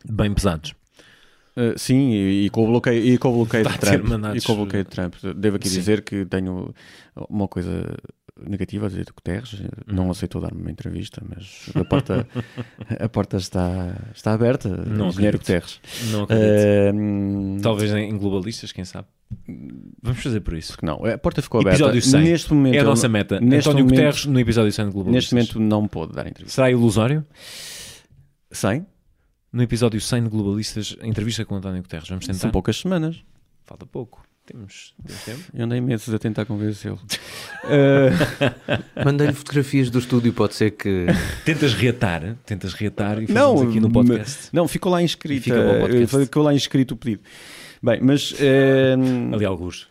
bem pesados. Uh, sim, e, e com o bloqueio, e com o bloqueio de Trump. E com o bloqueio de Trump. Devo aqui Sim. dizer que tenho uma coisa negativa do Guterres. Uhum. Não aceitou dar-me uma entrevista, mas a porta, a porta está, está aberta. Não engenheiro acredito. Guterres. Não hum, Talvez em globalistas, quem sabe? Vamos fazer por isso. Porque não, a porta ficou aberta. Episódio 100. Neste momento, é a nossa meta. neste António momento- Guterres no episódio 100 de globalistas. Neste momento não pôde dar entrevista. Será ilusório? 100? No episódio 100 de globalistas, entrevista com António Guterres. Vamos tentar? São poucas semanas. Falta pouco. Temos, temos tempo. Eu andei meses a tentar convencê-lo. uh... Mandei-lhe fotografias do estúdio, pode ser que. Tentas reatar, tentas reatar e fazemos aqui no podcast. Não, ficou lá inscrito. Fica ficou lá inscrito o pedido. Bem, mas. Uh... Ali alguns.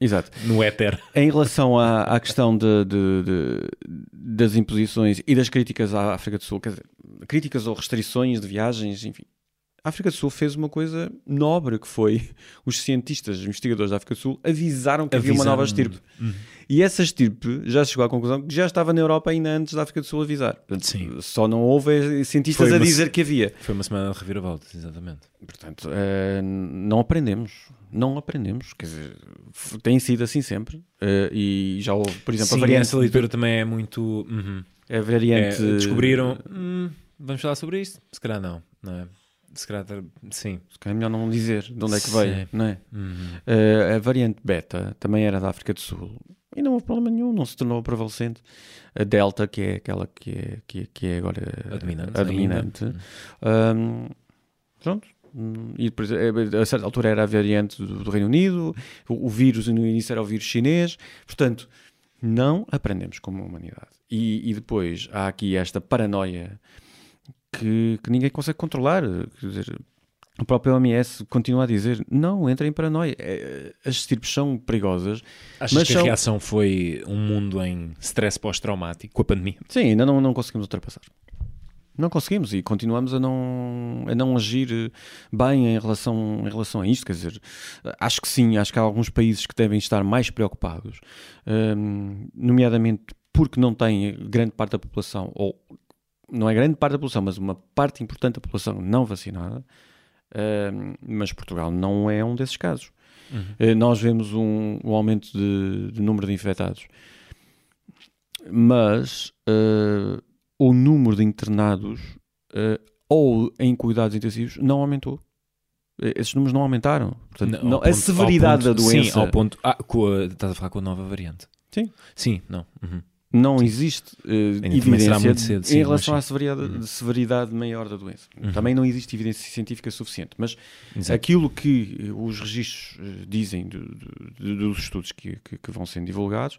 Exato. No éter. Em relação à, à questão de, de, de, das imposições e das críticas à África do Sul, quer dizer, críticas ou restrições de viagens, enfim, a África do Sul fez uma coisa nobre que foi os cientistas, os investigadores da África do Sul avisaram que avisaram. havia uma nova estirpe. Uhum. E essa estirpe já chegou à conclusão que já estava na Europa ainda antes da África do Sul avisar. Portanto, Sim. Só não houve cientistas a dizer que havia. Foi uma semana de reviravolta, exatamente. Portanto, uh, não aprendemos. Não aprendemos. Quer dizer, tem sido assim sempre. Uh, e já houve, por exemplo, Sim, a variante. essa leitura também é muito. Uhum. A variante. É, descobriram. Hum, vamos falar sobre isto? Se calhar não, não é? Se calhar, sim. Se calhar é melhor não dizer de onde é que veio, sim. não é? Uhum. Uh, a variante beta também era da África do Sul e não houve problema nenhum, não se tornou prevalecente. A Delta, que é aquela que é, que é, que é agora a dominante. A dominante. Um, pronto. E depois, a certa altura era a variante do, do Reino Unido, o, o, vírus no início era o vírus chinês, portanto, não aprendemos como humanidade. E, e depois há aqui esta paranoia que, que ninguém consegue controlar. Quer dizer, o próprio OMS continua a dizer: não, entrem em paranoia. É, as estirpes são perigosas. Achas mas que são... a reação foi um mundo em stress pós-traumático com a pandemia? Sim, ainda não, não conseguimos ultrapassar. Não conseguimos e continuamos a não, a não agir bem em relação, em relação a isto. Quer dizer, acho que sim, acho que há alguns países que devem estar mais preocupados, hum, nomeadamente porque não têm grande parte da população, ou não é grande parte da população, mas uma parte importante da população não vacinada, uh, mas Portugal não é um desses casos. Uhum. Uh, nós vemos um, um aumento de, de, número de infectados, mas uh, o número de internados ou em cuidados intensivos não aumentou. Esses números não aumentaram. Portanto, não, não, ponto, a severidade ponto, da doença. Sim, ao ponto. Ah, a, estás a falar com a nova variante. Sim. Sim, não. Uhum não existe uh, evidência cedo, sim, em relação à severidade, uhum. severidade, maior da doença. Uhum. Também não existe evidência científica suficiente, mas Exato. aquilo que os registros uh, dizem do, do, dos estudos que, que, que, vão sendo divulgados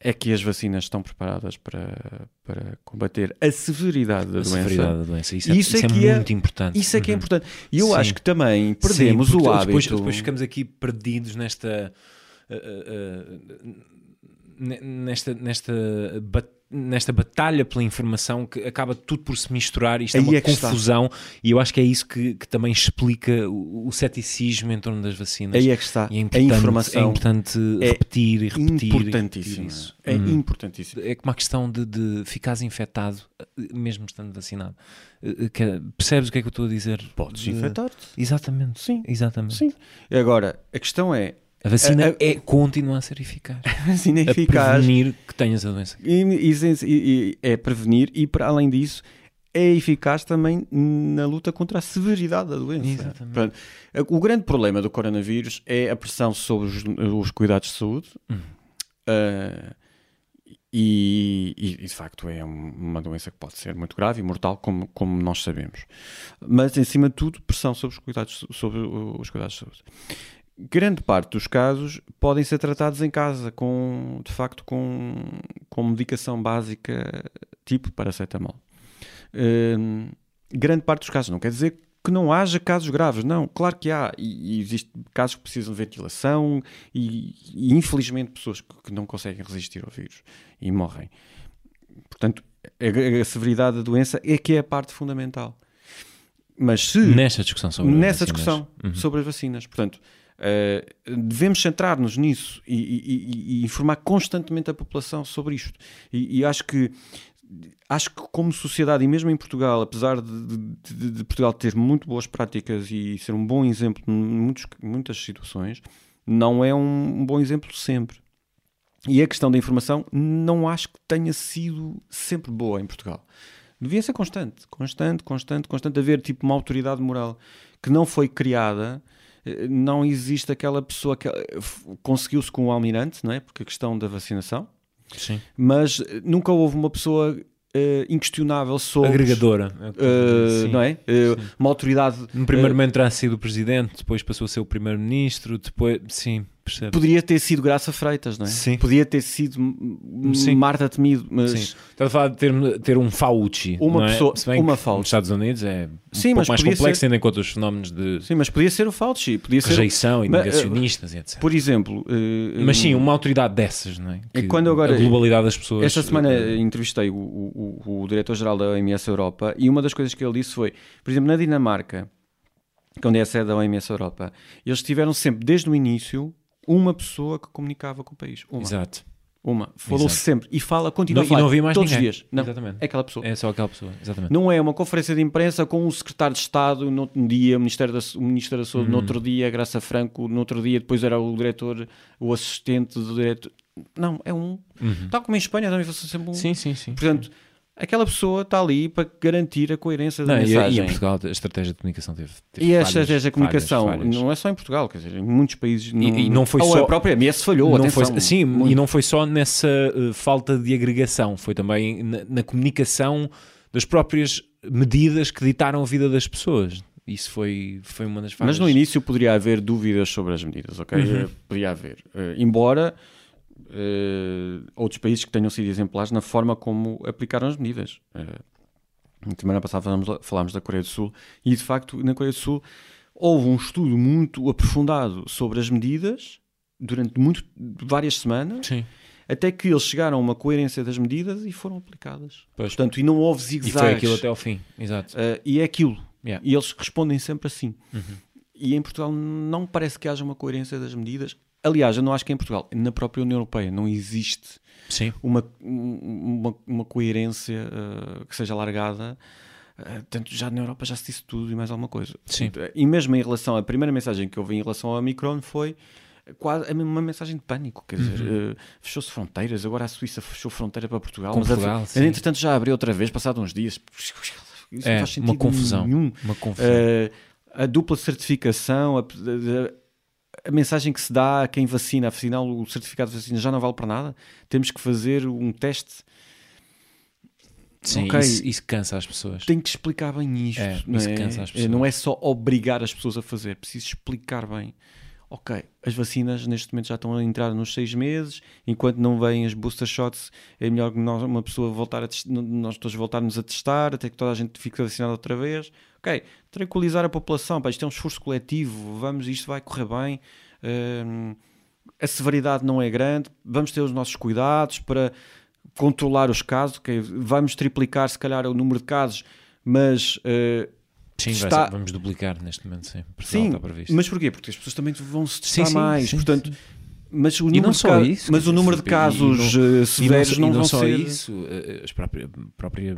é que as vacinas estão preparadas para, para combater a severidade da a doença. Severidade da doença. Isso, é, isso, é, isso é, é, muito importante. Isso é que é uhum. importante. E eu Sim. acho que também perdemos Sim, o hábito. Depois, depois ficamos aqui perdidos nesta. Uh, nesta, nesta, nesta batalha pela informação que acaba tudo por se misturar. Isto é uma é confusão está. e eu acho que é isso que, que também explica o, o, ceticismo em torno das vacinas. Aí é que está. E é a informação é importante é repetir e repetir. Importantíssimo. Isso. É hum. importantíssimo. É como a questão de, de ficares infectado mesmo estando vacinado. Eh, que, percebes o que é que eu estou a dizer? Podes infectar-te. Exatamente. Sim. Exatamente. Sim. Agora, a questão é a vacina a, a, é, continua a ser eficaz. A vacina é eficaz. prevenir que tenhas a doença. E, e, e, é prevenir e, para além disso, é eficaz também na luta contra a severidade da doença. Exatamente. o grande problema do coronavírus é a pressão sobre os, os cuidados de saúde. Hum. Uh, e, e, de facto é uma doença que pode ser muito grave e mortal, como, como nós sabemos. Mas, em cima de tudo, pressão sobre os cuidados, sobre os cuidados de saúde grande parte dos casos podem ser tratados em casa, com, de facto, com, com medicação básica tipo paracetamol. Uh, grande parte dos casos, não quer dizer que não haja casos graves, não, claro que há, e, e existem casos que precisam de ventilação e, e infelizmente pessoas que, que, não conseguem resistir ao vírus e morrem. Portanto, a, a severidade da doença é que é a parte fundamental. Mas se... Nesta discussão sobre Nessa discussão uhum. sobre as vacinas. Portanto, Uh, devemos centrar-nos nisso e, e, e, informar constantemente a população sobre isto. E, e, acho que acho que como sociedade e mesmo em Portugal, apesar de, de, de, Portugal ter muito boas práticas e ser um bom exemplo em muitos, muitas situações, não é um, um bom exemplo sempre. E a questão da informação não acho que tenha sido sempre boa em Portugal. Devia ser constante, constante, constante, constante, haver tipo uma autoridade moral que não foi criada não existe aquela pessoa que conseguiu-se com o almirante, não é? Porque a questão da vacinação. Sim. Mas nunca houve uma pessoa uh, inquestionável sobre. Agregadora. Uh, não é? Uh, uma autoridade. No primeiro momento terá sido o presidente, depois passou a ser o primeiro-ministro, depois. Sim, Percebe? Poderia ter sido Graça Freitas, não é? Sim. Podia ter sido Sim. Marta Temido, mas Sim. Estás a falar de ter, ter um Fauci. Uma é? pessoa- uma Fauci. Nos Estados Unidos é um Sim, pouco mas mais podia complexo, ser- tendo em conta os fenómenos de sim, mas podia ser o Fauci, podia ser rejeição e Mas, eh, negacionistas e etc. Por exemplo, eh, Mas sim, uma autoridade dessas, não é? E Que quando agora- a globalidade das pessoas. Esta semana eh, entrevistei o, o, o- o diretor-geral da OMS Europa e uma das coisas que ele disse foi, por exemplo, na Dinamarca, que onde é a sede da OMS Europa, eles tiveram sempre, desde o início, uma pessoa que comunicava com o país. Uma. Exato. Uma. Falou Exato. sempre. E fala, continua Não, a e falar. não havia mais todos ninguém. os dias. Não. Exatamente. É aquela pessoa. É só aquela pessoa, exatamente. Não é uma conferência de imprensa com o secretário de Estado no outro dia, o Ministério da, o Ministro da Saúde no Uhum. outro dia, Graça Franco no outro dia, depois era o diretor, o assistente do diretor. Não, é um. Uhum. Tal como em Espanha também fosse sempre um. Sim, sim, sim. Portanto, aquela pessoa está ali para garantir a coerência da Não, e, mensagem. e em Portugal a estratégia de comunicação teve. teve E a falhas, estratégia de comunicação falhas, falhas. não é só em Portugal, quer dizer, em muitos países não, E, e não foi Ou só a própria MS falhou, não atenção, foi, sim, muito. e não foi só nessa eh, falta de agregação, foi também na, na comunicação das próprias medidas que ditaram a vida das pessoas. Isso foi, foi uma das falhas. Mas no início poderia haver dúvidas sobre as medidas, ok? Uhum. Eh, Poderia haver. Eh, embora eh, outros países que tenham sido exemplares na forma como aplicaram as medidas. Eh, na semana passada falámos, falámos da Coreia do Sul e, de facto, na Coreia do Sul houve um estudo muito aprofundado sobre as medidas durante muito, várias semanas. Sim. Até que eles chegaram a uma coerência das medidas e foram aplicadas. Pois. Portanto, e não houve E zigue-zagues. foi aquilo até ao fim, exato. Uh, e é aquilo. Yeah. E eles respondem sempre assim. Uhum. E em Portugal não parece que haja uma coerência das medidas. Aliás, eu não acho que em Portugal, na própria União Europeia, não existe uma, uma, uma coerência uh, que seja alargada. Uh, tanto já na Europa já se disse tudo e mais alguma coisa. Sim. Portanto, E mesmo em relação à primeira mensagem que eu vi em relação ao Omicron foi quase uma mensagem de pânico. Quer dizer, Uhum. uh, fechou-se fronteiras, agora a Suíça fechou fronteira para Portugal. Com mas a- Portugal, sim. entretanto já abriu outra vez, passado uns dias. Isso É, não faz sentido uma confusão, nenhum. uma confusão. Uh, a dupla certificação, a, a- a mensagem que se dá a quem vacina, afinal o certificado de vacina já não vale para nada. Temos que fazer um teste. Sim, Ok. isso, isso cansa as pessoas. Tem que explicar bem isto. É, não, isso é? cansa as É, pessoas. não é só obrigar as pessoas a fazer, é preciso explicar bem. Ok, as vacinas neste momento já estão a entrar nos seis meses, enquanto não vêm as booster shots, é melhor que nós, uma pessoa voltar a nós todos voltarmos a testar até que toda a gente fique vacinada outra vez. Ok, tranquilizar a população, pá, isto é um esforço coletivo, vamos, isto vai correr bem. hum, a severidade não é grande, vamos ter os nossos cuidados para controlar os casos, ok, vamos triplicar se calhar o número de casos, mas eh, Sim, está- ser- vamos duplicar neste momento, sim. Sim, mas porquê? Porque as pessoas também vão se testar Sim, sim, mais, sim, portanto, mas o E número não de, ca- isso, mas o número de e casos não- eh, e severos não, não, e não vão só ser. isso, eh, a própria, própria eh,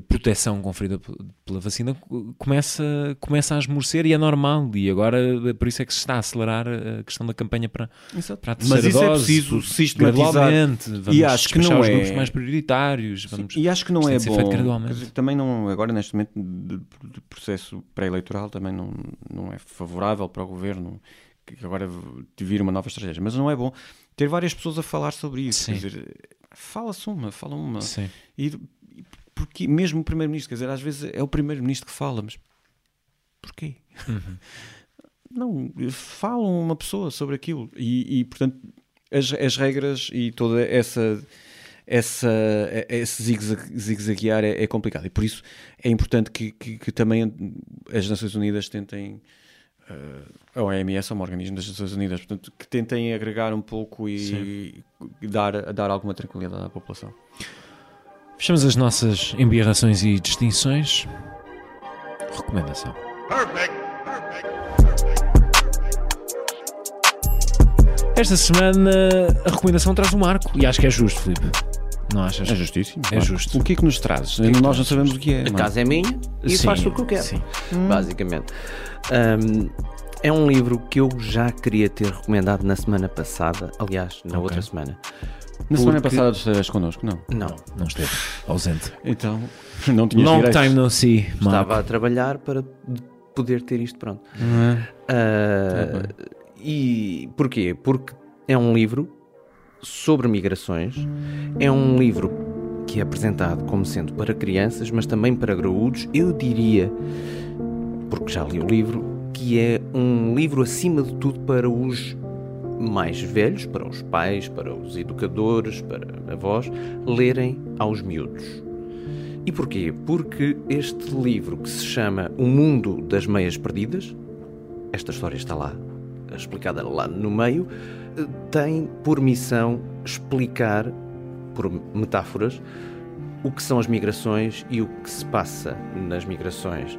proteção conferida pela vacina co- começa, começa a esmorecer e é normal. E agora, eh, por isso é que se está a acelerar a questão da campanha para, Exato. para a Mas terceira isso é dose, preciso por- sistematizar. gradualmente. Vamos E acho que não os é- grupos mais prioritários. Vamos, E acho que não é bom. feito quer gradualmente. dizer, também não, agora neste momento de, de processo pré-eleitoral também não, não é favorável para o governo que agora vir uma nova estratégia. Mas não é bom ter várias pessoas a falar sobre isso. Sim. Quer dizer, fala-se uma, fala uma. Sim. E porque mesmo o primeiro-ministro, quer dizer, às vezes é o primeiro-ministro que fala, mas porquê? Uhum. Não, falam uma pessoa sobre aquilo e, e, portanto as, as regras e toda essa essa, esse zigue-zague- zigue-zaguear é, é complicado e por isso é importante que, que, que também as Nações Unidas tentem eh, a OMS é um organismo das Nações Unidas portanto que tentem agregar um pouco e, e dar, dar alguma tranquilidade à população Fechamos as nossas embirrações e distinções. Recomendação. Esta semana a recomendação traz o Marco e acho que é justo, Filipe. Não achas? É justíssimo. É justo. o que é que nos trazes? que é que nós não sabemos o que é A é? casa é minha e Sim, faço o que eu quero. sim. Basicamente. Um, é um livro que eu já queria ter recomendado na semana passada. Aliás, na Ok. outra semana. Na semana Porque- passada estarás connosco não? Não. Não esteve ausente. então não tinhas Long direitos. time no see, Marco. Estava a trabalhar para poder ter isto pronto. Ah, Tá e porquê? Porque é um livro sobre migrações, é um livro que é apresentado como sendo para crianças, mas também para graúdos. Eu diria, porque já li o livro, que é um livro acima de tudo para os mais velhos, para os pais, para os educadores, para avós, lerem aos miúdos. E porquê? Porque este livro que se chama O Mundo das Meias Perdidas, esta história está lá, explicada lá no meio, tem por missão explicar, por metáforas, o que são as migrações e o que se passa nas migrações.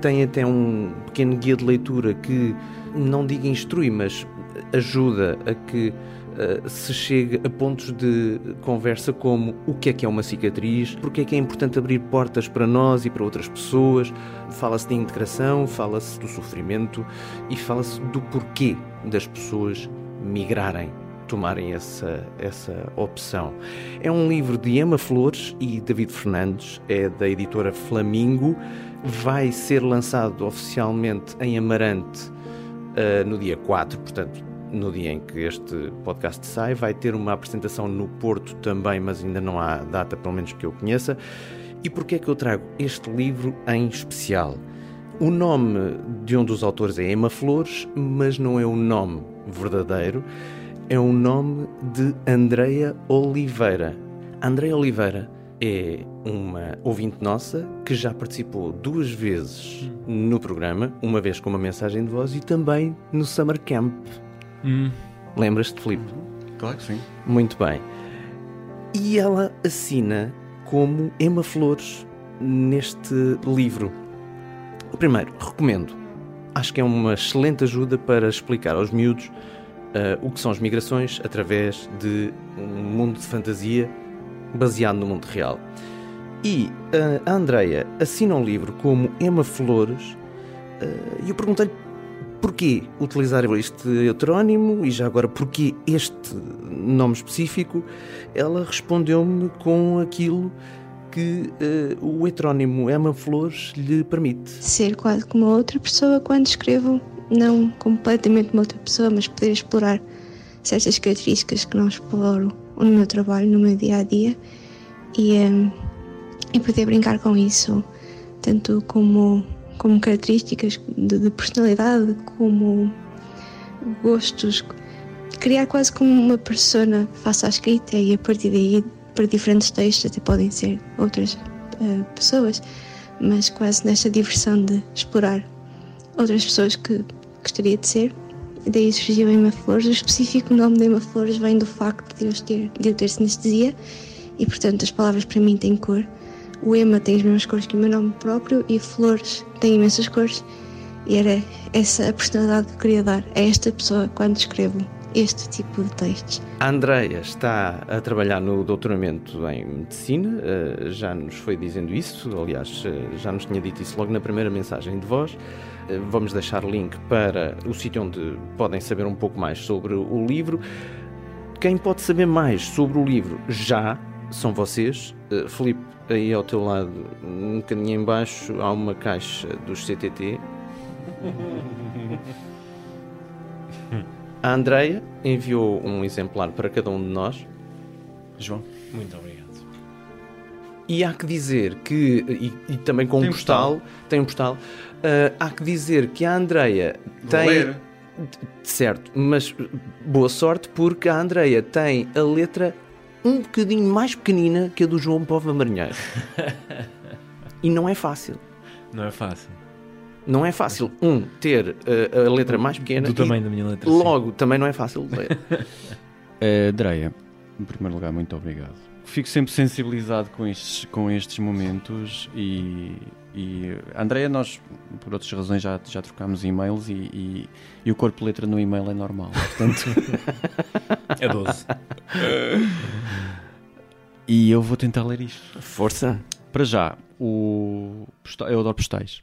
Tem até um pequeno guia de leitura que não diga instrui, mas ajuda a que uh, se chegue a pontos de conversa como o que é que é uma cicatriz, porque é que é importante abrir portas para nós e para outras pessoas. Fala-se de integração, fala-se do sofrimento e fala-se do porquê das pessoas migrarem tomarem essa, essa opção. É um livro de Emma Flores e David Fernandes, é da editora Flamingo, vai ser lançado oficialmente em Amarante uh, no dia 4, portanto, no dia em que este podcast sai. Vai ter uma apresentação no Porto também, mas ainda não há data, pelo menos que eu conheça. E porquê é que eu trago este livro em especial? O nome de um dos autores é Emma Flores, mas não é o nome verdadeiro é o nome de Andreia Oliveira. Andreia Oliveira é uma ouvinte nossa que já participou duas vezes hum. no programa, uma vez com uma mensagem de voz e também no Summer Camp. Hum. Lembras-te, Filipe? Claro que sim. Muito bem. E ela assina como Emma Flores neste livro. Primeiro, recomendo. Acho que é uma excelente ajuda para explicar aos miúdos uh, o que são as migrações através de um mundo de fantasia baseado no mundo real. E uh, a Andrea assina um livro como Emma Flores uh, e eu perguntei-lhe porquê utilizar este heterónimo e já agora porquê este nome específico. Ela respondeu-me com aquilo que uh, o heterónimo Emma Flores lhe permite. Ser quase como outra pessoa quando escrevo não completamente uma outra pessoa, mas poder explorar certas características que não exploro no meu trabalho, no meu dia a dia e, um, e poder brincar com isso, tanto como, como características de, de personalidade, como gostos, criar quase como uma persona face à escrita e a partir daí para diferentes textos até podem ser outras uh, pessoas, mas quase nesta diversão de explorar outras pessoas que gostaria de ser. Daí surgiu Emma Flores. O específico nome de Emma Flores vem do facto de eu ter, de eu ter sinestesia e, portanto, as palavras para mim têm cor. O Emma tem as mesmas cores que o meu nome próprio e Flores tem imensas cores. E era essa a personalidade que eu queria dar a esta pessoa quando escrevo este tipo de textos. A Andreia está a trabalhar no doutoramento em medicina, eh, já nos foi dizendo isso, aliás, eh, já nos tinha dito isso logo na primeira mensagem de voz. Eh, vamos deixar link para o sítio onde podem saber um pouco mais sobre o livro. Quem pode saber mais sobre o livro já são vocês. Filipe, aí ao teu lado, um bocadinho em baixo, há uma caixa dos CTT. A Andreia enviou um exemplar para cada um de nós. João. Muito obrigado. E há que dizer que, e, e também com tem um postal, postal, tem um postal, uh, há que dizer que a Andreia tem. Ler. Certo, mas boa sorte porque a Andreia tem a letra um bocadinho mais pequenina que a do João Pova Marinheiro. e não é fácil. Não é fácil. Não é fácil, um, ter uh, a letra mais pequena. Do tamanho da minha letra. Logo, sim. também não é fácil de ler. uh, Andreia, em primeiro lugar, muito obrigado. Fico sempre sensibilizado com estes, com estes momentos e, e Andreia, nós, por outras razões, já, já trocámos e-mails e, e, e o corpo letra no e-mail é normal. Portanto, é 12. e eu vou tentar ler isto. Força! Para já, o, eu adoro postais.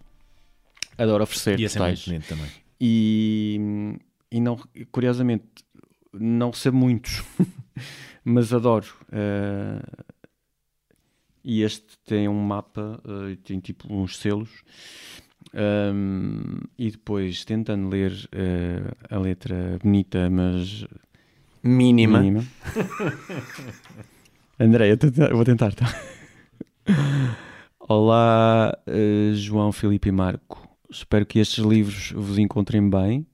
Adoro oferecer e postais. É também. E, e não, curiosamente, não recebo muitos, mas adoro. Uh, e este tem um mapa, uh, tem tipo uns selos. Um, e depois tentando ler uh, a letra bonita, mas mínima. mínima. André, eu vou tentar, tá? Olá, João, Filipe e Marco. Espero que estes livros vos encontrem bem.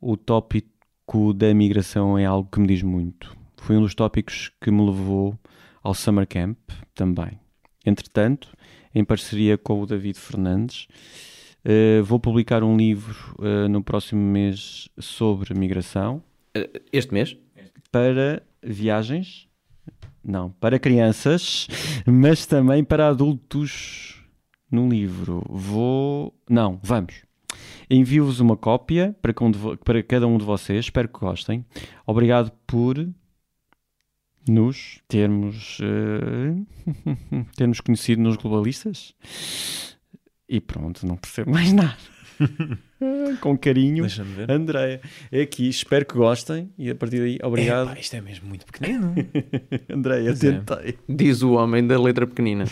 O tópico da migração é algo que me diz muito. Foi um dos tópicos que me levou ao Summer Camp também. Entretanto, em parceria com o David Fernandes, uh, vou publicar um livro uh, no próximo mês sobre migração. Este mês? Para viagens, não, para crianças, mas também para adultos no livro. Vou. Não, vamos. Envio-vos uma cópia para, para cada um de vocês. Espero que gostem. Obrigado por nos termos, uh, termos conhecido nos globalistas. E pronto, não percebo mais nada. Com carinho, Andréia. É aqui, espero que gostem e a partir daí, obrigado. É, isto é mesmo muito pequenino. Andréia, tentei. É. Diz o homem da letra pequenina.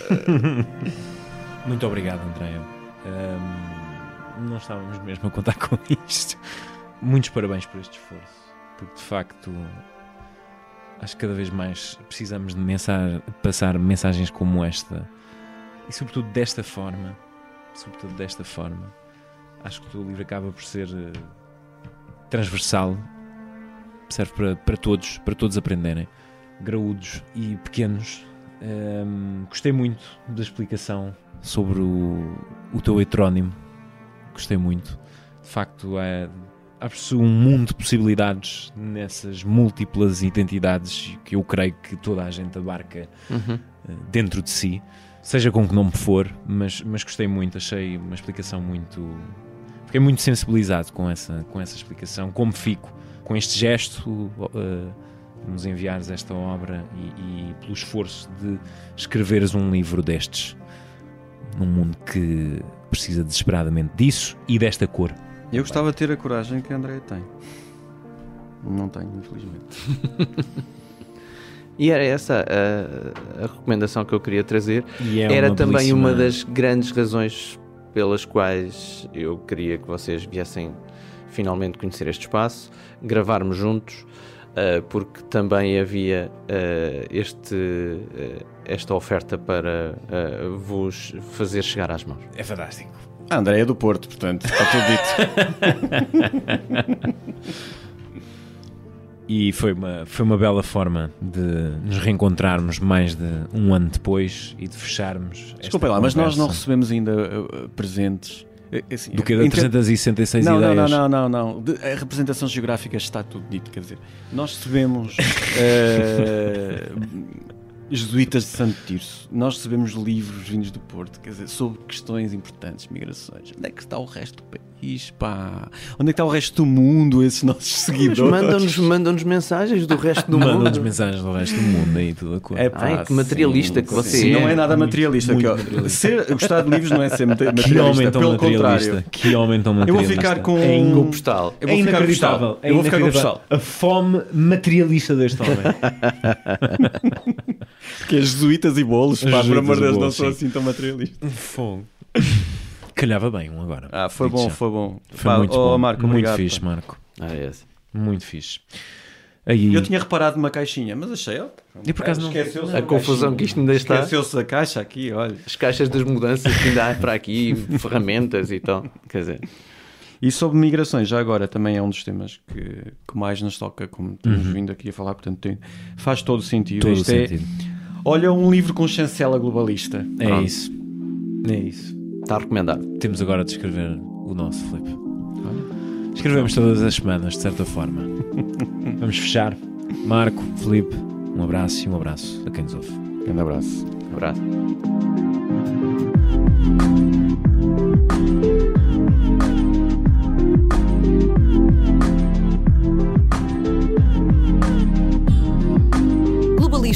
muito obrigado, Andréia. Um, não estávamos mesmo a contar com isto. Muitos parabéns por este esforço, porque de facto acho que cada vez mais precisamos de mensar, passar mensagens como esta. E sobretudo desta forma. Sobretudo desta forma. Acho que o livro acaba por ser uh, transversal. Serve para, para todos para todos aprenderem. Graúdos e pequenos. Um, ehm, gostei muito da explicação sobre o, o teu heterónimo. Gostei muito. De facto é abre-se um mundo de possibilidades nessas múltiplas identidades que eu creio que toda a gente abarca uhum. dentro de si, seja com que nome for, mas, mas gostei muito, achei uma explicação muito. Fiquei muito sensibilizado com essa, com essa explicação, como fico com este gesto uh, nos enviares esta obra e, e pelo esforço de escreveres um livro destes num mundo que precisa desesperadamente disso e desta cor. Eu gostava de ter a coragem que a André tem. Não tenho, infelizmente. e era essa a, a, recomendação que eu queria trazer. É era uma também belíssima... uma das grandes razões pelas quais eu queria que vocês viessem finalmente conhecer este espaço, gravarmos juntos, uh, porque também havia uh, este, uh, esta oferta para vos fazer chegar às mãos. É fantástico. A André é do Porto, portanto, está tudo dito. e foi uma, foi uma bela forma de nos reencontrarmos mais de um ano depois e de fecharmos. Desculpa lá, mas nós não recebemos ainda uh, presentes. Eh, assim, Do que a 366 não, ideias? Não, não, não, não, não. A representação geográfica está tudo dito. Quer dizer, nós recebemos uh, Jesuítas de Santo Tirso. Nós recebemos livros vindos do Porto, quer dizer, sobre questões importantes, migrações. Onde é que está o resto do país, pá? Onde é que está o resto do mundo, esses nossos seguidores? Mandam-nos mandam mensagens do resto do mundo. Mandam-nos mensagens do resto do mundo aí, tudo a cor. É, pá, Ai, que materialista sim, que você sim, é. Não é nada materialista. Muito, muito materialista. Ser, gostar de livros não é ser materialista. Que homem tão materialista. Que homem tão materialista. Eu vou ficar com... É um postal. Eu vou é ficar postal. Eu vou ficar com postal. A fome materialista deste homem. que é jesuítas e bolos, pá, por amor de Deus, não sou assim tão materialista. Fogo. Calhava bem um agora. Ah, foi bom, foi bom. Foi pá, muito oh, bom. Marco, muito obrigado, fixe, Marco. Ah, é esse. Muito fixe. Aí... Eu tinha reparado numa caixinha, mas achei, ó. E por acaso não. A confusão que isto ainda está. Esqueceu-se a caixa aqui, olha. As caixas das mudanças que ainda há para aqui, ferramentas e tal. Quer dizer. E sobre migrações, já agora também é um dos temas que, que mais nos toca, como temos uhum. vindo aqui a falar, portanto tem, faz todo sentido. Todo Isto é sentido. É, Olha, um livro com chancela globalista. É Pronto. isso. É isso. Está recomendado. Temos agora de escrever o nosso, Filipe. Escrevemos todas as semanas, de certa forma. Vamos fechar. Marco, Felipe, um abraço e um abraço a quem nos ouve. Um abraço. Um abraço.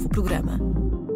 novo programa.